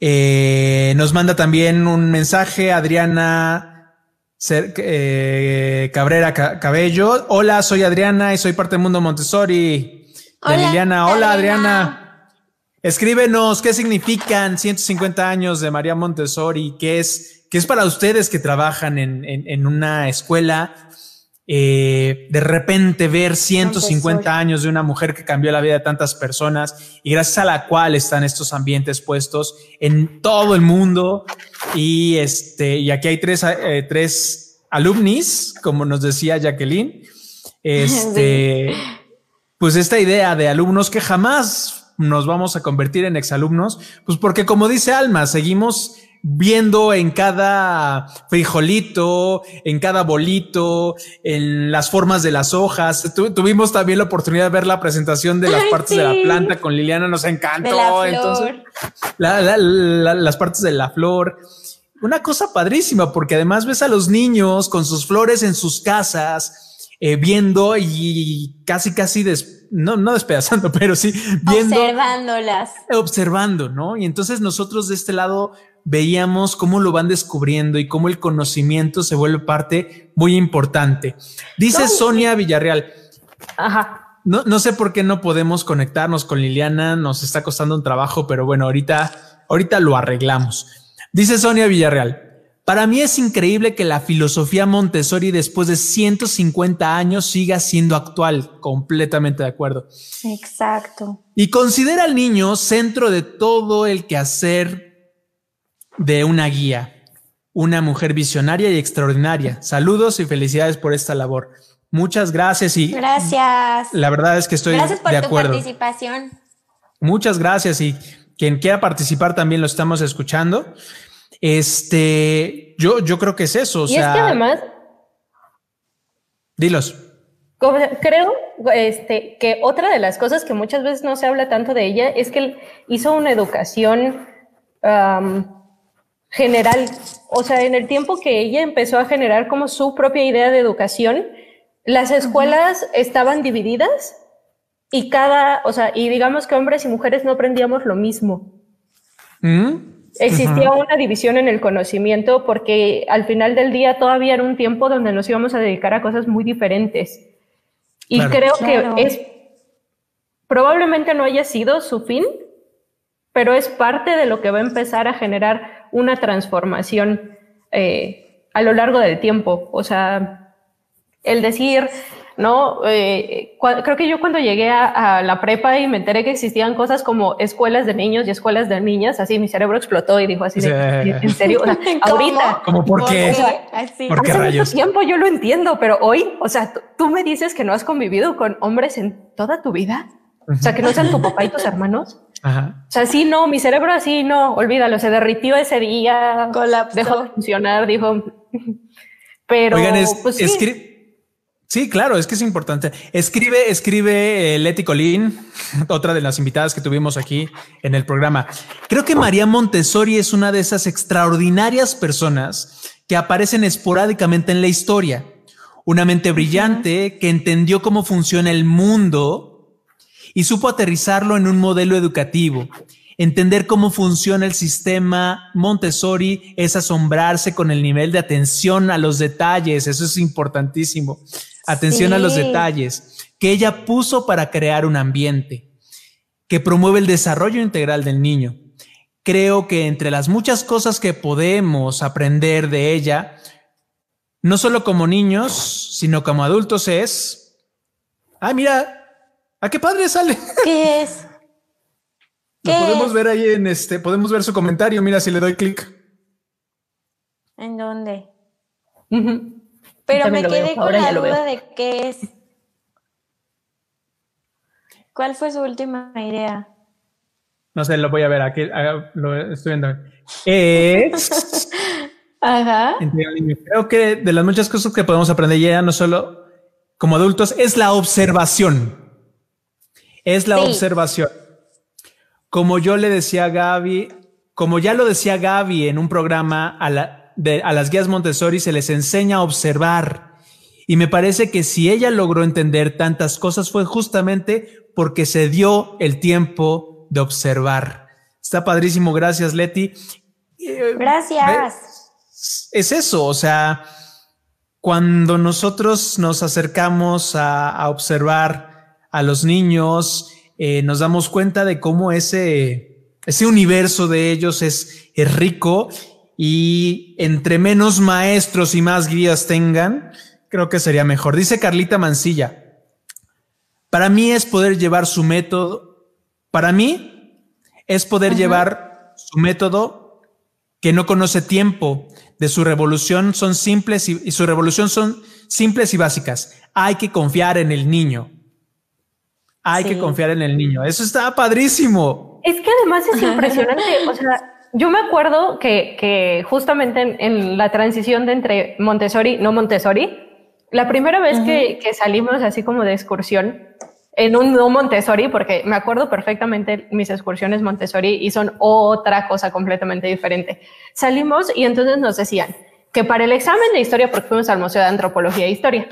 Eh, nos manda también un mensaje Adriana eh, Cabrera Ca- Cabello. Hola, soy Adriana y soy parte del mundo Montessori. De Hola, Liliana. Hola, Adriana. Adriana. Escríbenos qué significan 150 años de María Montessori, qué es, qué es para ustedes que trabajan en, en, en una escuela. Eh, de repente ver 150 años de una mujer que cambió la vida de tantas personas y gracias a la cual están estos ambientes puestos en todo el mundo. Y este, y aquí hay tres, eh, tres alumnis, como nos decía Jacqueline. Este, <laughs> pues esta idea de alumnos que jamás nos vamos a convertir en exalumnos, pues porque como dice Alma, seguimos viendo en cada frijolito, en cada bolito, en las formas de las hojas. tuvimos también la oportunidad de ver la presentación de las partes de la planta con Liliana, nos encantó. Entonces, las partes de la flor. Una cosa padrísima, porque además ves a los niños con sus flores en sus casas, eh, viendo y casi, casi no, no despedazando, <laughs> pero sí viendo. Observándolas. Observando, ¿no? Y entonces nosotros de este lado veíamos cómo lo van descubriendo y cómo el conocimiento se vuelve parte muy importante. Dice Sonia Villarreal. Ajá. No, no sé por qué no podemos conectarnos con Liliana, nos está costando un trabajo, pero bueno, ahorita, ahorita lo arreglamos. Dice Sonia Villarreal. Para mí es increíble que la filosofía Montessori después de 150 años siga siendo actual. Completamente de acuerdo. Exacto. Y considera al niño centro de todo el quehacer de una guía, una mujer visionaria y extraordinaria. Saludos y felicidades por esta labor. Muchas gracias y gracias. La verdad es que estoy gracias por de tu participación. Muchas gracias y quien quiera participar también lo estamos escuchando. Este, yo, yo creo que es eso. O y es que además, dilos. Creo este, que otra de las cosas que muchas veces no se habla tanto de ella es que hizo una educación general. O sea, en el tiempo que ella empezó a generar como su propia idea de educación, las escuelas estaban divididas y cada, o sea, y digamos que hombres y mujeres no aprendíamos lo mismo. ¿Mm? Existía una división en el conocimiento porque al final del día todavía era un tiempo donde nos íbamos a dedicar a cosas muy diferentes. Y creo que es probablemente no haya sido su fin, pero es parte de lo que va a empezar a generar una transformación eh, a lo largo del tiempo. O sea, el decir, ¿no? Eh, creo que yo cuando llegué a, la prepa y me enteré que existían cosas como escuelas de niños y escuelas de niñas, así mi cerebro explotó y dijo así, ¿en serio? <laughs> ahorita. ¿Cómo por qué? ¿Por qué hace mucho tiempo yo lo entiendo, pero hoy, o sea, tú me dices que no has convivido con hombres en toda tu vida. O sea, que no sean tu papá y tus hermanos. Ajá. O sea, sí, no, mi cerebro así, no, olvídalo, se derritió ese día, dejó de funcionar, dijo. <laughs> Pero, Oigan, pues, sí. Sí. claro, es que es importante. Escribe, escribe eh, Leti Colín, <laughs> otra de las invitadas que tuvimos aquí en el programa. Creo que María Montessori es una de esas extraordinarias personas que aparecen esporádicamente en la historia. Una mente brillante que entendió cómo funciona el mundo y supo aterrizarlo en un modelo educativo. Entender cómo funciona el sistema Montessori es asombrarse con el nivel de atención a los detalles, eso es importantísimo. Atención a los detalles que ella puso para crear un ambiente que promueve el desarrollo integral del niño. Creo que entre las muchas cosas que podemos aprender de ella, no solo como niños, sino como adultos es, ah, mira, ¿A qué padre sale? <laughs> ¿Qué es? Lo podemos ver ahí en este, podemos ver su comentario. Mira si le doy clic. ¿En dónde? Pero me quedé con la duda de qué es. ¿Cuál fue su última idea? No sé, lo voy a ver aquí. Lo estoy viendo. Es. <laughs> Ajá. Creo que de las muchas cosas que podemos aprender ya no solo como adultos es la observación es la observación. Como yo le decía a Gaby, como ya lo decía Gaby en un programa, a, las guías Montessori se les enseña a observar. Y me parece que si ella logró entender tantas cosas fue justamente porque se dio el tiempo de observar. Está padrísimo, gracias Leti. Eh, gracias. Es eso, o sea, cuando nosotros nos acercamos a observar, a los niños, eh, nos damos cuenta de cómo ese, ese universo de ellos es, es rico y entre menos maestros y más guías tengan, creo que sería mejor. Dice Carlita Mancilla, para mí es poder llevar su método, para mí es poder llevar su método que no conoce tiempo, de su revolución son simples y, y su revolución son simples y básicas. Hay que confiar en el niño. Hay que confiar en el niño. Eso está padrísimo. Es que además es impresionante. O sea, yo me acuerdo que, que justamente en, en la transición de entre Montessori, no Montessori, la primera vez que, que salimos así como de excursión en un no Montessori, porque me acuerdo perfectamente mis excursiones Montessori y son otra cosa completamente diferente. Salimos y entonces nos decían que para el examen de historia, porque fuimos al Museo de Antropología e Historia,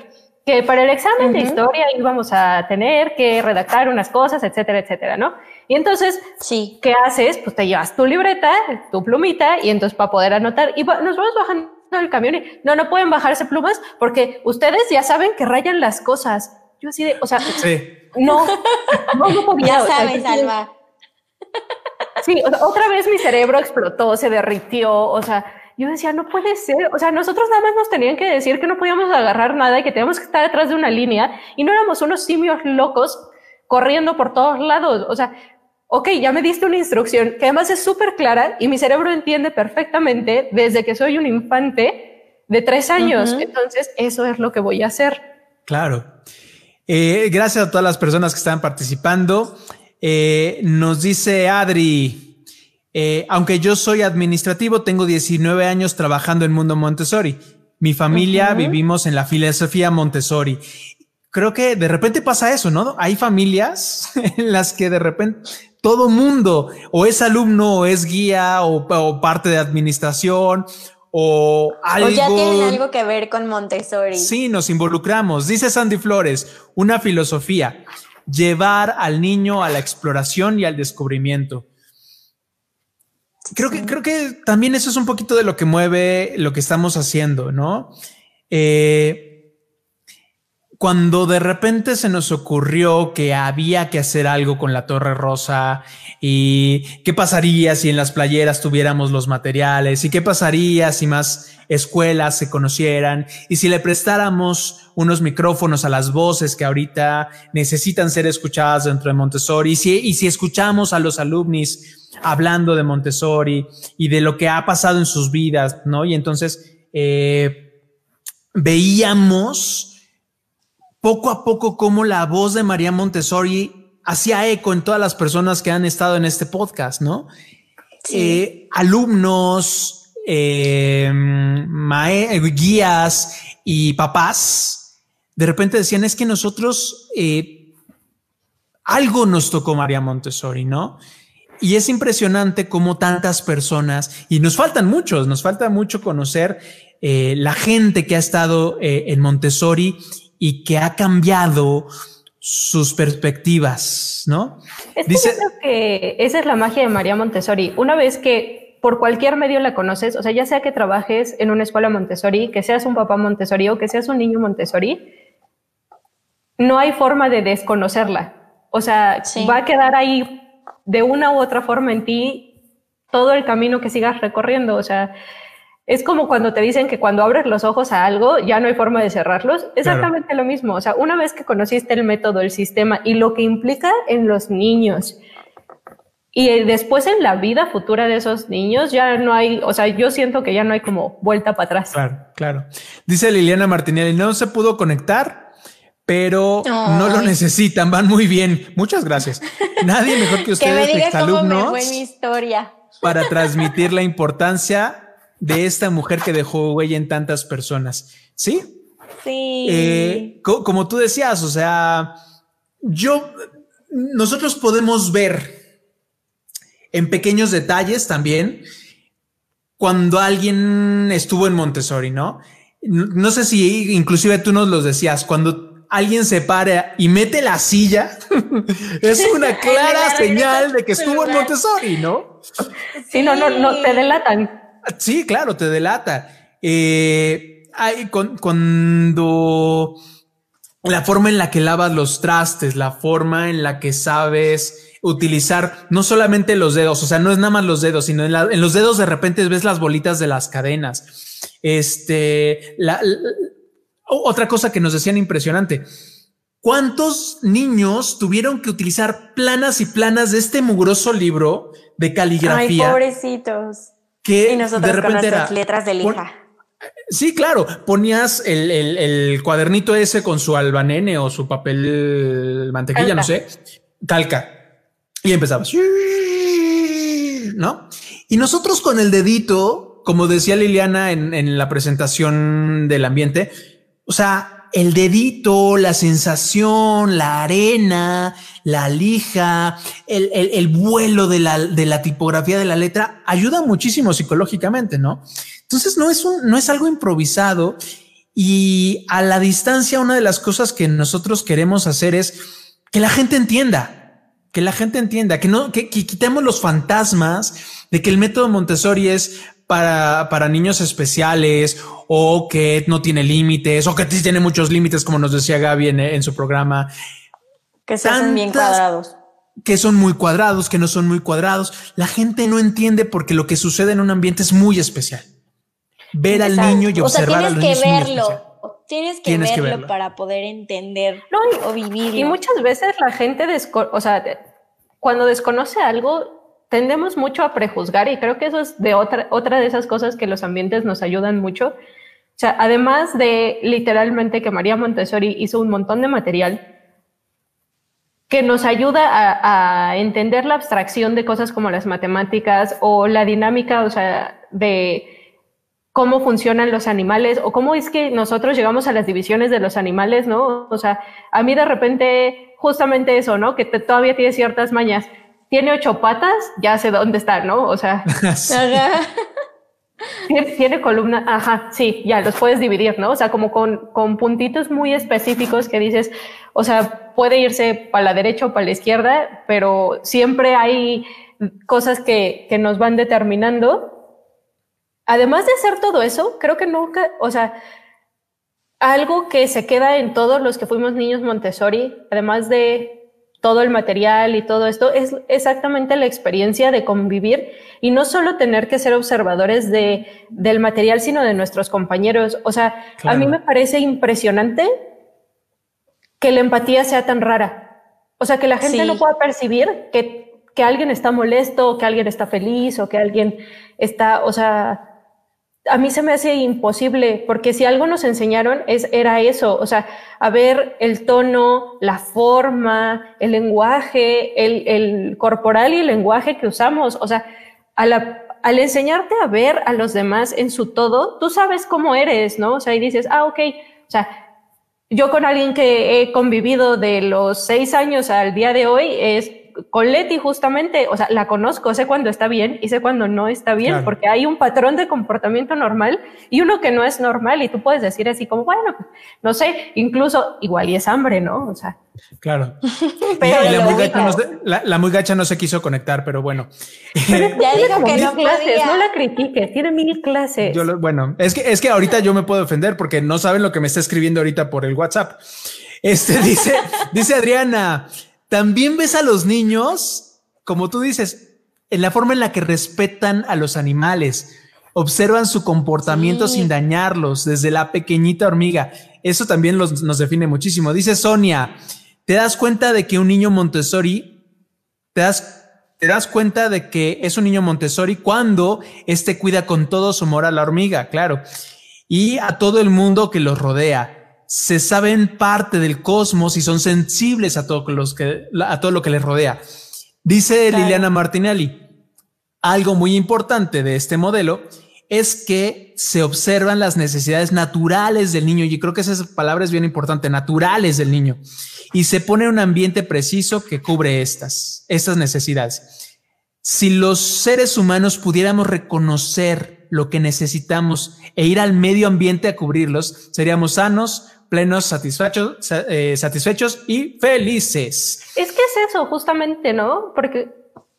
que para el examen de historia íbamos a tener que redactar unas cosas, etcétera, etcétera, ¿no? Y entonces, Sí. ¿qué haces? Pues te llevas tu libreta, tu plumita, y entonces para poder anotar, y nos vamos bajando del camión y no, no pueden bajarse plumas porque ustedes ya saben que rayan las cosas. Yo así de, o sea, Sí. no, <laughs> no, no podía. Ya o sea, sabes, de- Alba. Sí, o sea, otra vez mi cerebro explotó, se derritió, o sea, yo decía, no puede ser, o sea, nosotros nada más nos tenían que decir que no podíamos agarrar nada y que teníamos que estar detrás de una línea y no éramos unos simios locos corriendo por todos lados, o sea, ok, ya me diste una instrucción que además es súper clara y mi cerebro entiende perfectamente desde que soy un infante de tres años, Ujú. entonces eso es lo que voy a hacer. Claro. Eh, gracias a todas las personas que están participando. Eh, nos dice Adri, eh, aunque yo soy administrativo, tengo 19 años trabajando en Mundo Montessori. Mi familia vivimos en la filosofía Montessori. Creo que de repente pasa eso, ¿no? Hay familias <laughs> en las que de repente todo mundo o es alumno o es guía o, o parte de administración o algo. O ya tienen algo que ver con Montessori. Sí, nos involucramos. Dice Sandy Flores, una filosofía, llevar al niño a la exploración y al descubrimiento. Creo que, creo que también eso es un poquito de lo que mueve lo que estamos haciendo, ¿no? Eh, cuando de repente se nos ocurrió que había que hacer algo con la Torre Rosa y qué pasaría si en las playeras tuviéramos los materiales y qué pasaría si más escuelas se conocieran y si le prestáramos unos micrófonos a las voces que ahorita necesitan ser escuchadas dentro de Montessori y si, y si escuchamos a los alumnis hablando de Montessori y de lo que ha pasado en sus vidas, ¿no? Y entonces eh, veíamos poco a poco cómo la voz de María Montessori hacía eco en todas las personas que han estado en este podcast, ¿no? Eh, alumnos, eh, mae- guías y papás, de repente decían, es que nosotros, eh, algo nos tocó María Montessori, ¿no? Y es impresionante cómo tantas personas, y nos faltan muchos, nos falta mucho conocer eh, la gente que ha estado eh, en Montessori y que ha cambiado sus perspectivas, ¿no? Es que Dice- yo creo que esa es la magia de María Montessori. Una vez que por cualquier medio la conoces, o sea, ya sea que trabajes en una escuela Montessori, que seas un papá Montessori o que seas un niño Montessori, no hay forma de desconocerla. O sea, Sí. va a quedar ahí de una u otra forma en ti todo el camino que sigas recorriendo. O sea, es como cuando te dicen que cuando abres los ojos a algo ya no hay forma de cerrarlos. Exactamente lo mismo. O sea, una vez que conociste el método, el sistema y lo que implica en los niños y eh, después en la vida futura de esos niños, ya no hay, o sea, yo siento que ya no hay como vuelta para atrás. Claro, claro. Dice Liliana Martinelli, no se pudo conectar, pero Ay. no lo necesitan, van muy bien. Muchas gracias. Nadie mejor que <laughs> Que me ustedes, cómo me exalumnos, fue mi historia. para transmitir la importancia de esta mujer que dejó huella en tantas personas. Sí, Sí. Eh, co- como tú decías, o sea, yo, nosotros podemos ver en pequeños detalles también cuando alguien estuvo en Montessori, ¿no? No no sé si inclusive tú nos los decías, cuando alguien se para y mete la silla, <laughs> es una <laughs> clara señal de que estuvo en. Montessori, ¿no? Sí, no, no, no, te delatan. Sí, claro, te delata. Eh, hay- con- cuando la forma en la que lavas los trastes, la forma en la que sabes utilizar no solamente los dedos, o sea, no es nada más los dedos, sino en, los dedos de repente ves las bolitas de las cadenas. Este, la, otra cosa que nos decían impresionante. ¿Cuántos niños tuvieron que utilizar planas y planas de este mugroso libro de caligrafía? Ay, pobrecitos. Que y nosotros de repente con nuestras letras de lija. Sí, claro. Ponías el, el, cuadernito ese con su albanene o su papel mantequilla, no sé, calca. Y empezabas, ¿no? Y nosotros con el dedito, como decía Liliana en, en la presentación del ambiente, o sea, el dedito, la sensación, la arena, la lija, el, el, el vuelo de la, de la, tipografía de la letra ayuda muchísimo psicológicamente, ¿no? Entonces no es un, no es algo improvisado y a la distancia una de las cosas que nosotros queremos hacer es que la gente entienda, que la gente entienda, que no, que, que quitemos los fantasmas de que el método Montessori es para, para niños especiales o que no tiene límites o que tiene muchos límites, como nos decía Gaby en, en su programa. Que son bien cuadrados. Que son muy cuadrados, que no son muy cuadrados. La gente no entiende porque lo que sucede en un ambiente es muy especial. Ver al niño y observar al niño. Tienes que verlo. Tienes que, verlo, que verlo, para poder entender o vivir. Y muchas veces la gente, o sea, cuando desconoce algo, tendemos mucho a prejuzgar y creo que eso es de otra, otra de esas cosas que los ambientes nos ayudan mucho. Además de literalmente que María Montessori hizo un montón de material que nos ayuda a, a, entender la abstracción de cosas como las matemáticas o la dinámica, o sea, de cómo funcionan los animales o cómo es que nosotros llegamos a las divisiones de los animales, ¿no? O sea, a mí de repente justamente eso, ¿no? Que todavía tiene ciertas mañas tiene ocho patas, ya sé dónde está, ¿no? O sea, <laughs> tiene, columna, ajá, sí, ya los puedes dividir, ¿no? O sea, como con, con puntitos muy específicos que dices, o sea, puede irse para la derecha o para la izquierda, pero siempre hay cosas que, que nos van determinando. Además de hacer todo eso, creo que nunca, o sea, algo que se queda en todos los que fuimos niños Montessori, además de todo el material y todo esto, es exactamente la experiencia de convivir y no solo tener que ser observadores de, del material, sino de nuestros compañeros. O sea, a mí me parece impresionante que la empatía sea tan rara. O sea, que la gente no pueda percibir que, que alguien está molesto, que alguien está feliz o que alguien está, o sea, a mí se me hace imposible, porque si algo nos enseñaron es, era eso, o sea, a ver el tono, la forma, el lenguaje, el, el corporal y el lenguaje que usamos, o sea, al enseñarte a ver a los demás en su todo, tú sabes cómo eres, ¿no? O sea, y dices, ah, ok, o sea, yo con alguien que he convivido de los seis años al día de hoy es con Leti justamente, o sea, la conozco, sé cuando está bien y sé cuando no está bien, porque hay un patrón de comportamiento normal y uno que no es normal y tú puedes decir así como, bueno, no sé, incluso igual y es hambre, ¿no? O sea. Claro. <laughs> Pero la, muy gacha no se, la, muy gacha no se quiso conectar, pero bueno. ya digo que no clases, no la critiques, tiene mil clases. Yo bueno, es que, es que ahorita yo me puedo defender porque no saben lo que me está escribiendo ahorita por el WhatsApp. Este dice, <laughs> dice Adriana, también ves a los niños, como tú dices, en la forma en la que respetan a los animales, observan su comportamiento sin dañarlos, desde la pequeñita hormiga. Eso también nos define muchísimo. Dice Sonia, te das cuenta de que un niño Montessori, te das, te das cuenta de que es un niño Montessori cuando éste cuida con todo su amor a la hormiga, claro, y a todo el mundo que los rodea se saben parte del cosmos y son sensibles a todo, los que, a todo lo que les rodea. Dice Liliana Martinelli, algo muy importante de este modelo es que se observan las necesidades naturales del niño, y creo que esa palabra es bien importante, naturales del niño, y se pone un ambiente preciso que cubre estas, estas necesidades. Si los seres humanos pudiéramos reconocer lo que necesitamos e ir al medio ambiente a cubrirlos, seríamos sanos, plenos, satisfechos, eh, satisfechos y felices. Es que es eso, justamente, ¿no? Porque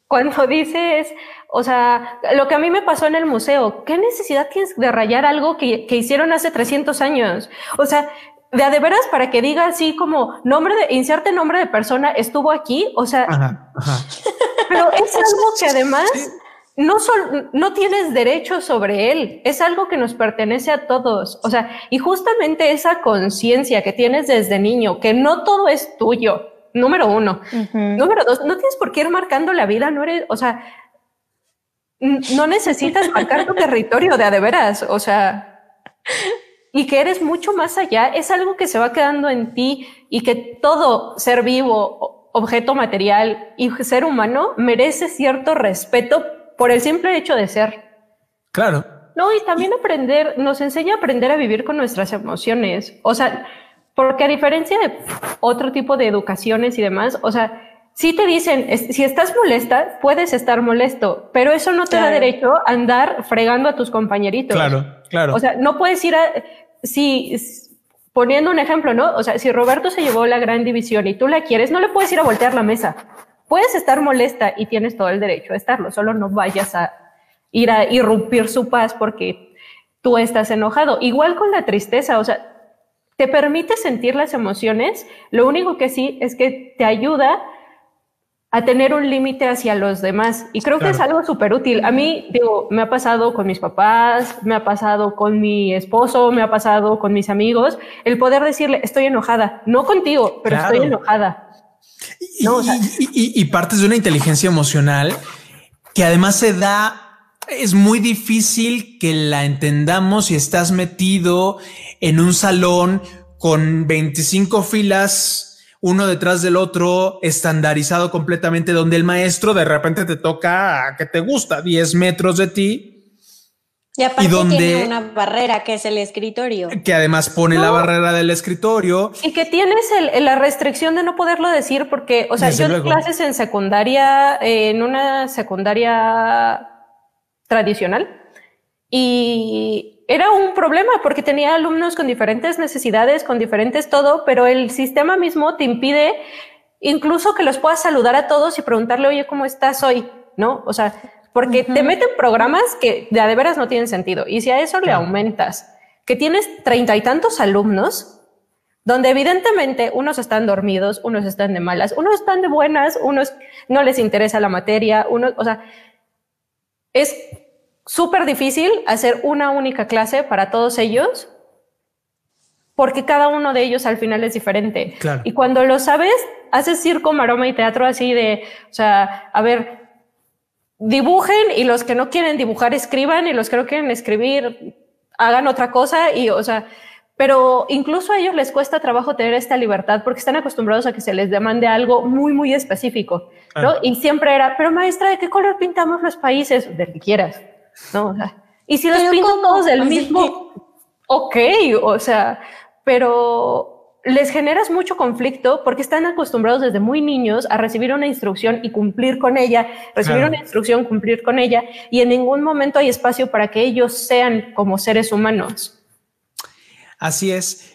cuando <laughs> dices, o sea, lo que a mí me pasó en el museo, ¿qué necesidad tienes de rayar algo que, que hicieron hace 300 años? O sea, de a de veras para que diga así como nombre de, inserte nombre de persona, estuvo aquí, o sea, Ajá, ajá. <laughs> pero es algo que además no, sol- no tienes derecho sobre él, es algo que nos pertenece a todos, o sea, y justamente esa conciencia que tienes desde niño, que no todo es tuyo, número uno. Número dos, no tienes por qué ir marcando la vida, no eres, o sea, no necesitas marcar tu territorio de a de veras, o sea, y que eres mucho más allá, es algo que se va quedando en ti y que todo ser vivo, objeto material y ser humano merece cierto respeto por el simple hecho de ser. Claro. No, y también aprender, nos enseña a aprender a vivir con nuestras emociones. O sea, porque a diferencia de otro tipo de educaciones y demás, o sea, si te dicen, si estás molesta, puedes estar molesto, pero eso no te da derecho a andar fregando a tus compañeritos. Claro, claro. O sea, no puedes ir a, si, poniendo un ejemplo, ¿no? O sea, si Roberto se llevó la gran división y tú la quieres, no le puedes ir a voltear la mesa. Puedes estar molesta y tienes todo el derecho a estarlo, solo no vayas a ir a irrumpir su paz porque tú estás enojado. Igual con la tristeza, o sea, te permite sentir las emociones, lo único que sí es que te ayuda a tener un límite hacia los demás. Y creo que es algo súper útil. A mí, digo, me ha pasado con mis papás, me ha pasado con mi esposo, me ha pasado con mis amigos, el poder decirle, estoy enojada, no contigo, pero Claro. estoy enojada. Y, No, o sea- y- y- y partes de una inteligencia emocional que además se da, es muy difícil que la entendamos si estás metido en un salón con 25 filas, uno detrás del otro, estandarizado completamente, donde el maestro de repente te toca a que te gusta 10 metros de ti, Y aparte Y donde- tiene una barrera que es el escritorio. que además pone la barrera del escritorio. Y que tienes el- la restricción de no poderlo decir porque, o sea, Desde yo luego. clases en secundaria, eh, en una secundaria tradicional y era un problema porque tenía alumnos con diferentes necesidades, con diferentes todo, pero el sistema mismo te impide incluso que los puedas saludar a todos y preguntarle, oye, ¿cómo estás hoy? ¿No? O sea, porque te meten programas que de a de veras no tienen sentido. Y si a eso le aumentas que tienes treinta y tantos alumnos, donde evidentemente unos están dormidos, unos están de malas, unos están de buenas, unos no les interesa la materia, unos, o sea, es súper difícil hacer una única clase para todos ellos porque cada uno de ellos al final es diferente. Claro. Y cuando lo sabes, haces circo, maroma y teatro así de, o sea, a ver, dibujen y los que no quieren dibujar escriban y los que no quieren escribir hagan otra cosa y, o sea, pero incluso a ellos les cuesta trabajo tener esta libertad porque están acostumbrados a que se les demande algo muy, muy específico, ¿no? Claro. Y siempre era, pero maestra, ¿de qué color pintamos los países? Del que quieras, ¿no? O sea, y si los ¿Pero pintan cómo? todos del mismo, ok, o sea, pero les generas mucho conflicto porque están acostumbrados desde muy niños a recibir una instrucción y cumplir con ella, recibir Claro. una instrucción, cumplir con ella, y en ningún momento hay espacio para que ellos sean como seres humanos. Así es.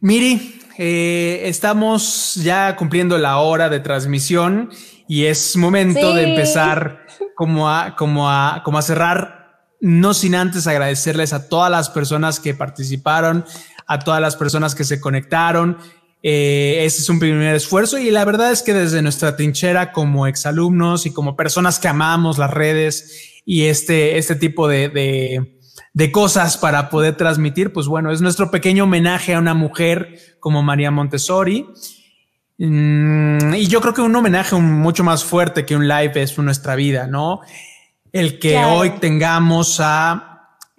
Miri, eh, estamos ya cumpliendo la hora de transmisión y es momento de empezar como a, como a, como a cerrar, no sin antes agradecerles a todas las personas que participaron, a todas las personas que se conectaron. Eh, ese es un primer esfuerzo y la verdad es que desde nuestra trinchera como exalumnos y como personas que amamos las redes y este, este tipo de, de, de cosas para poder transmitir, pues bueno, es nuestro pequeño homenaje a una mujer como María Montessori. Mm, y yo creo que un homenaje mucho más fuerte que un live es nuestra vida, ¿no? El que Claro. hoy tengamos a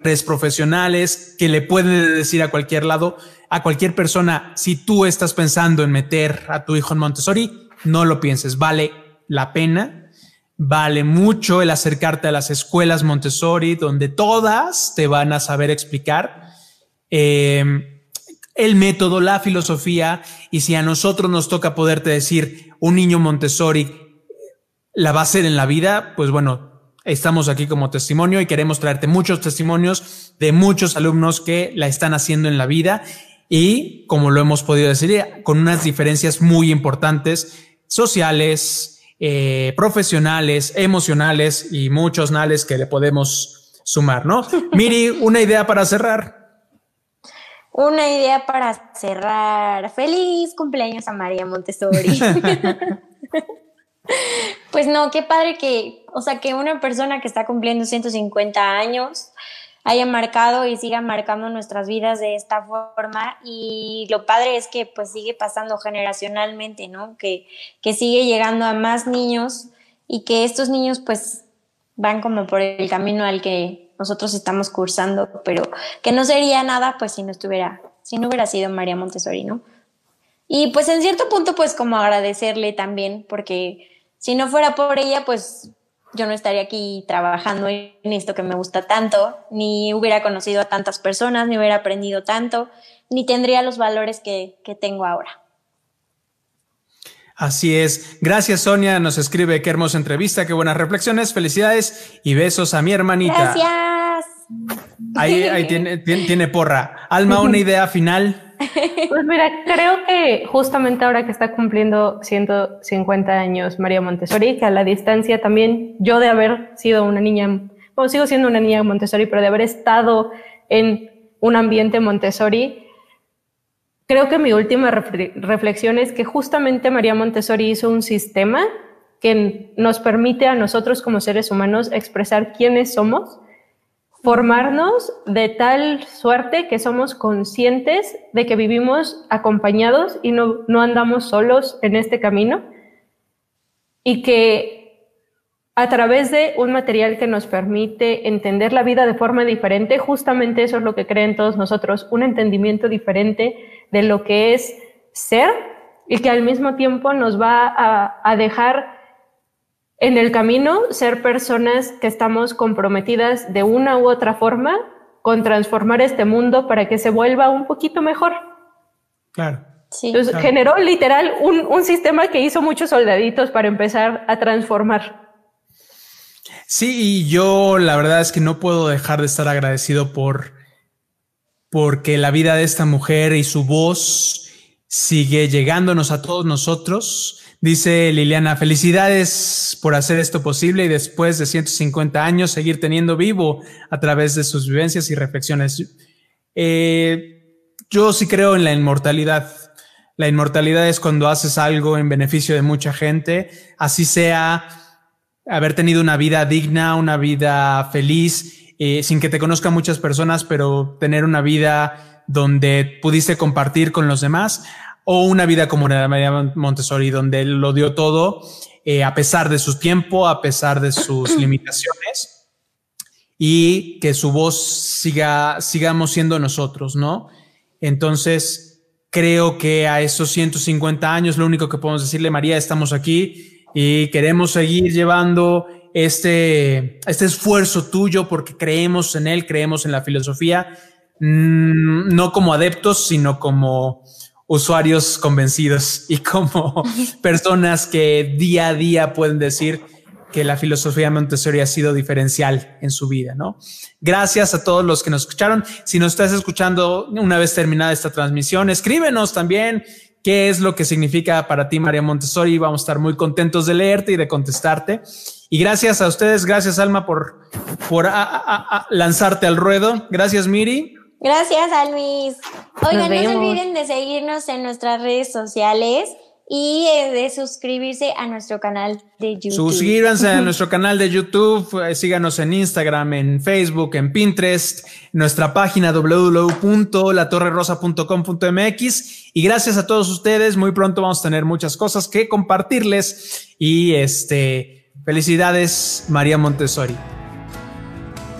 tres profesionales que le pueden decir a cualquier lado, a cualquier persona, si tú estás pensando en meter a tu hijo en Montessori, no lo pienses, vale la pena, vale mucho el acercarte a las escuelas Montessori, donde todas te van a saber explicar. eh, el método, la filosofía, y si a nosotros nos toca poderte decir un niño Montessori la va a hacer en la vida, pues bueno, estamos aquí como testimonio y queremos traerte muchos testimonios de muchos alumnos que la están haciendo en la vida y como lo hemos podido decir, con unas diferencias muy importantes sociales, eh, profesionales, emocionales y muchos nales que le podemos sumar, ¿no? <laughs> Miri, una idea para cerrar. una idea para cerrar. Feliz cumpleaños a María Montessori. <laughs> <laughs> pues no, qué padre que, o sea, que una persona que está cumpliendo 150 años haya marcado y siga marcando nuestras vidas de esta forma y lo padre es que pues sigue pasando generacionalmente, ¿no? Que, que sigue llegando a más niños y que estos niños pues van como por el camino al que nosotros estamos cursando, pero que no sería nada pues si no estuviera, si no hubiera sido María Montessori, ¿no? Y pues en cierto punto pues como agradecerle también, porque si no fuera por ella pues yo no estaría aquí trabajando en esto que me gusta tanto, ni hubiera conocido a tantas personas, ni hubiera aprendido tanto, ni tendría los valores que, que tengo ahora. Así es. Gracias, Sonia. Nos escribe qué hermosa entrevista, qué buenas reflexiones. Felicidades y besos a mi hermanita. Gracias. Ahí, ahí tiene, tiene, porra. Alma, una <laughs> idea final. <laughs> Pues mira, creo que justamente ahora que está cumpliendo 150 años María Montessori, que a la distancia también yo de haber sido una niña, bueno, sigo siendo una niña Montessori, pero de haber estado en un ambiente Montessori, Creo que mi última reflexión es que justamente María Montessori hizo un sistema que nos permite a nosotros como seres humanos expresar quiénes somos, formarnos de tal suerte que somos conscientes de que vivimos acompañados y no, no andamos solos en este camino y que a través de un material que nos permite entender la vida de forma diferente, justamente eso es lo que creen todos nosotros, un entendimiento diferente de lo que es ser y que al mismo tiempo nos va a, dejar en el camino ser personas que estamos comprometidas de una u otra forma con transformar este mundo para que se vuelva un poquito mejor. Claro. Entonces generó literal un, un, sistema que hizo muchos soldaditos para empezar a transformar. Sí, y yo la verdad es que no puedo dejar de estar agradecido por porque la vida de esta mujer y su voz sigue llegándonos a todos nosotros. Dice Liliana, felicidades por hacer esto posible y después de 150 años seguir teniendo vivo a través de sus vivencias y reflexiones. Eh, yo sí creo en la inmortalidad. La inmortalidad es cuando haces algo en beneficio de mucha gente, así sea haber tenido una vida digna, una vida feliz eh, sin que te conozcan muchas personas, pero tener una vida donde pudiste compartir con los demás o una vida como la de María Montessori, donde él lo dio todo, eh, a pesar de su tiempo, a pesar de sus <clears throat> limitaciones y que su voz siga, sigamos siendo nosotros, ¿no? Entonces, creo que a esos 150 años, lo único que podemos decirle, María, estamos aquí y queremos seguir llevando este, este esfuerzo tuyo porque creemos en él, creemos en la filosofía, mm, no como adeptos, sino como usuarios convencidos y como <laughs> personas que día a día pueden decir que la filosofía Montessori ha sido diferencial en su vida, ¿no? Gracias a todos los que nos escucharon. Si nos estás escuchando una vez terminada esta transmisión, escríbenos también qué es lo que significa para ti María Montessori. Vamos a estar muy contentos de leerte y de contestarte. Y gracias a ustedes, gracias Alma por, por lanzarte al ruedo. Gracias Miri. Gracias Almis. Oigan, no se olviden de seguirnos en nuestras redes sociales y eh, de suscribirse a nuestro canal de YouTube. Suscríbanse a <laughs> nuestro canal de YouTube, eh, síganos en Instagram, en Facebook, en Pinterest, nuestra página www.latorrerosa.com.mx y gracias a todos ustedes, muy pronto vamos a tener muchas cosas que compartirles y este Felicidades, María Montessori.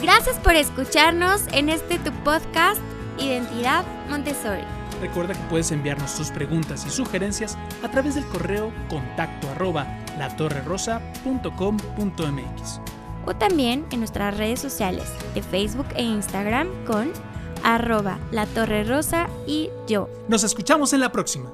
Gracias por escucharnos en este tu podcast Identidad Montessori. Recuerda que puedes enviarnos tus preguntas y sugerencias a través del correo contacto arroba latorrerosa.com.mx o también en nuestras redes sociales de Facebook e Instagram con arroba la torre rosa y yo. Nos escuchamos en la próxima.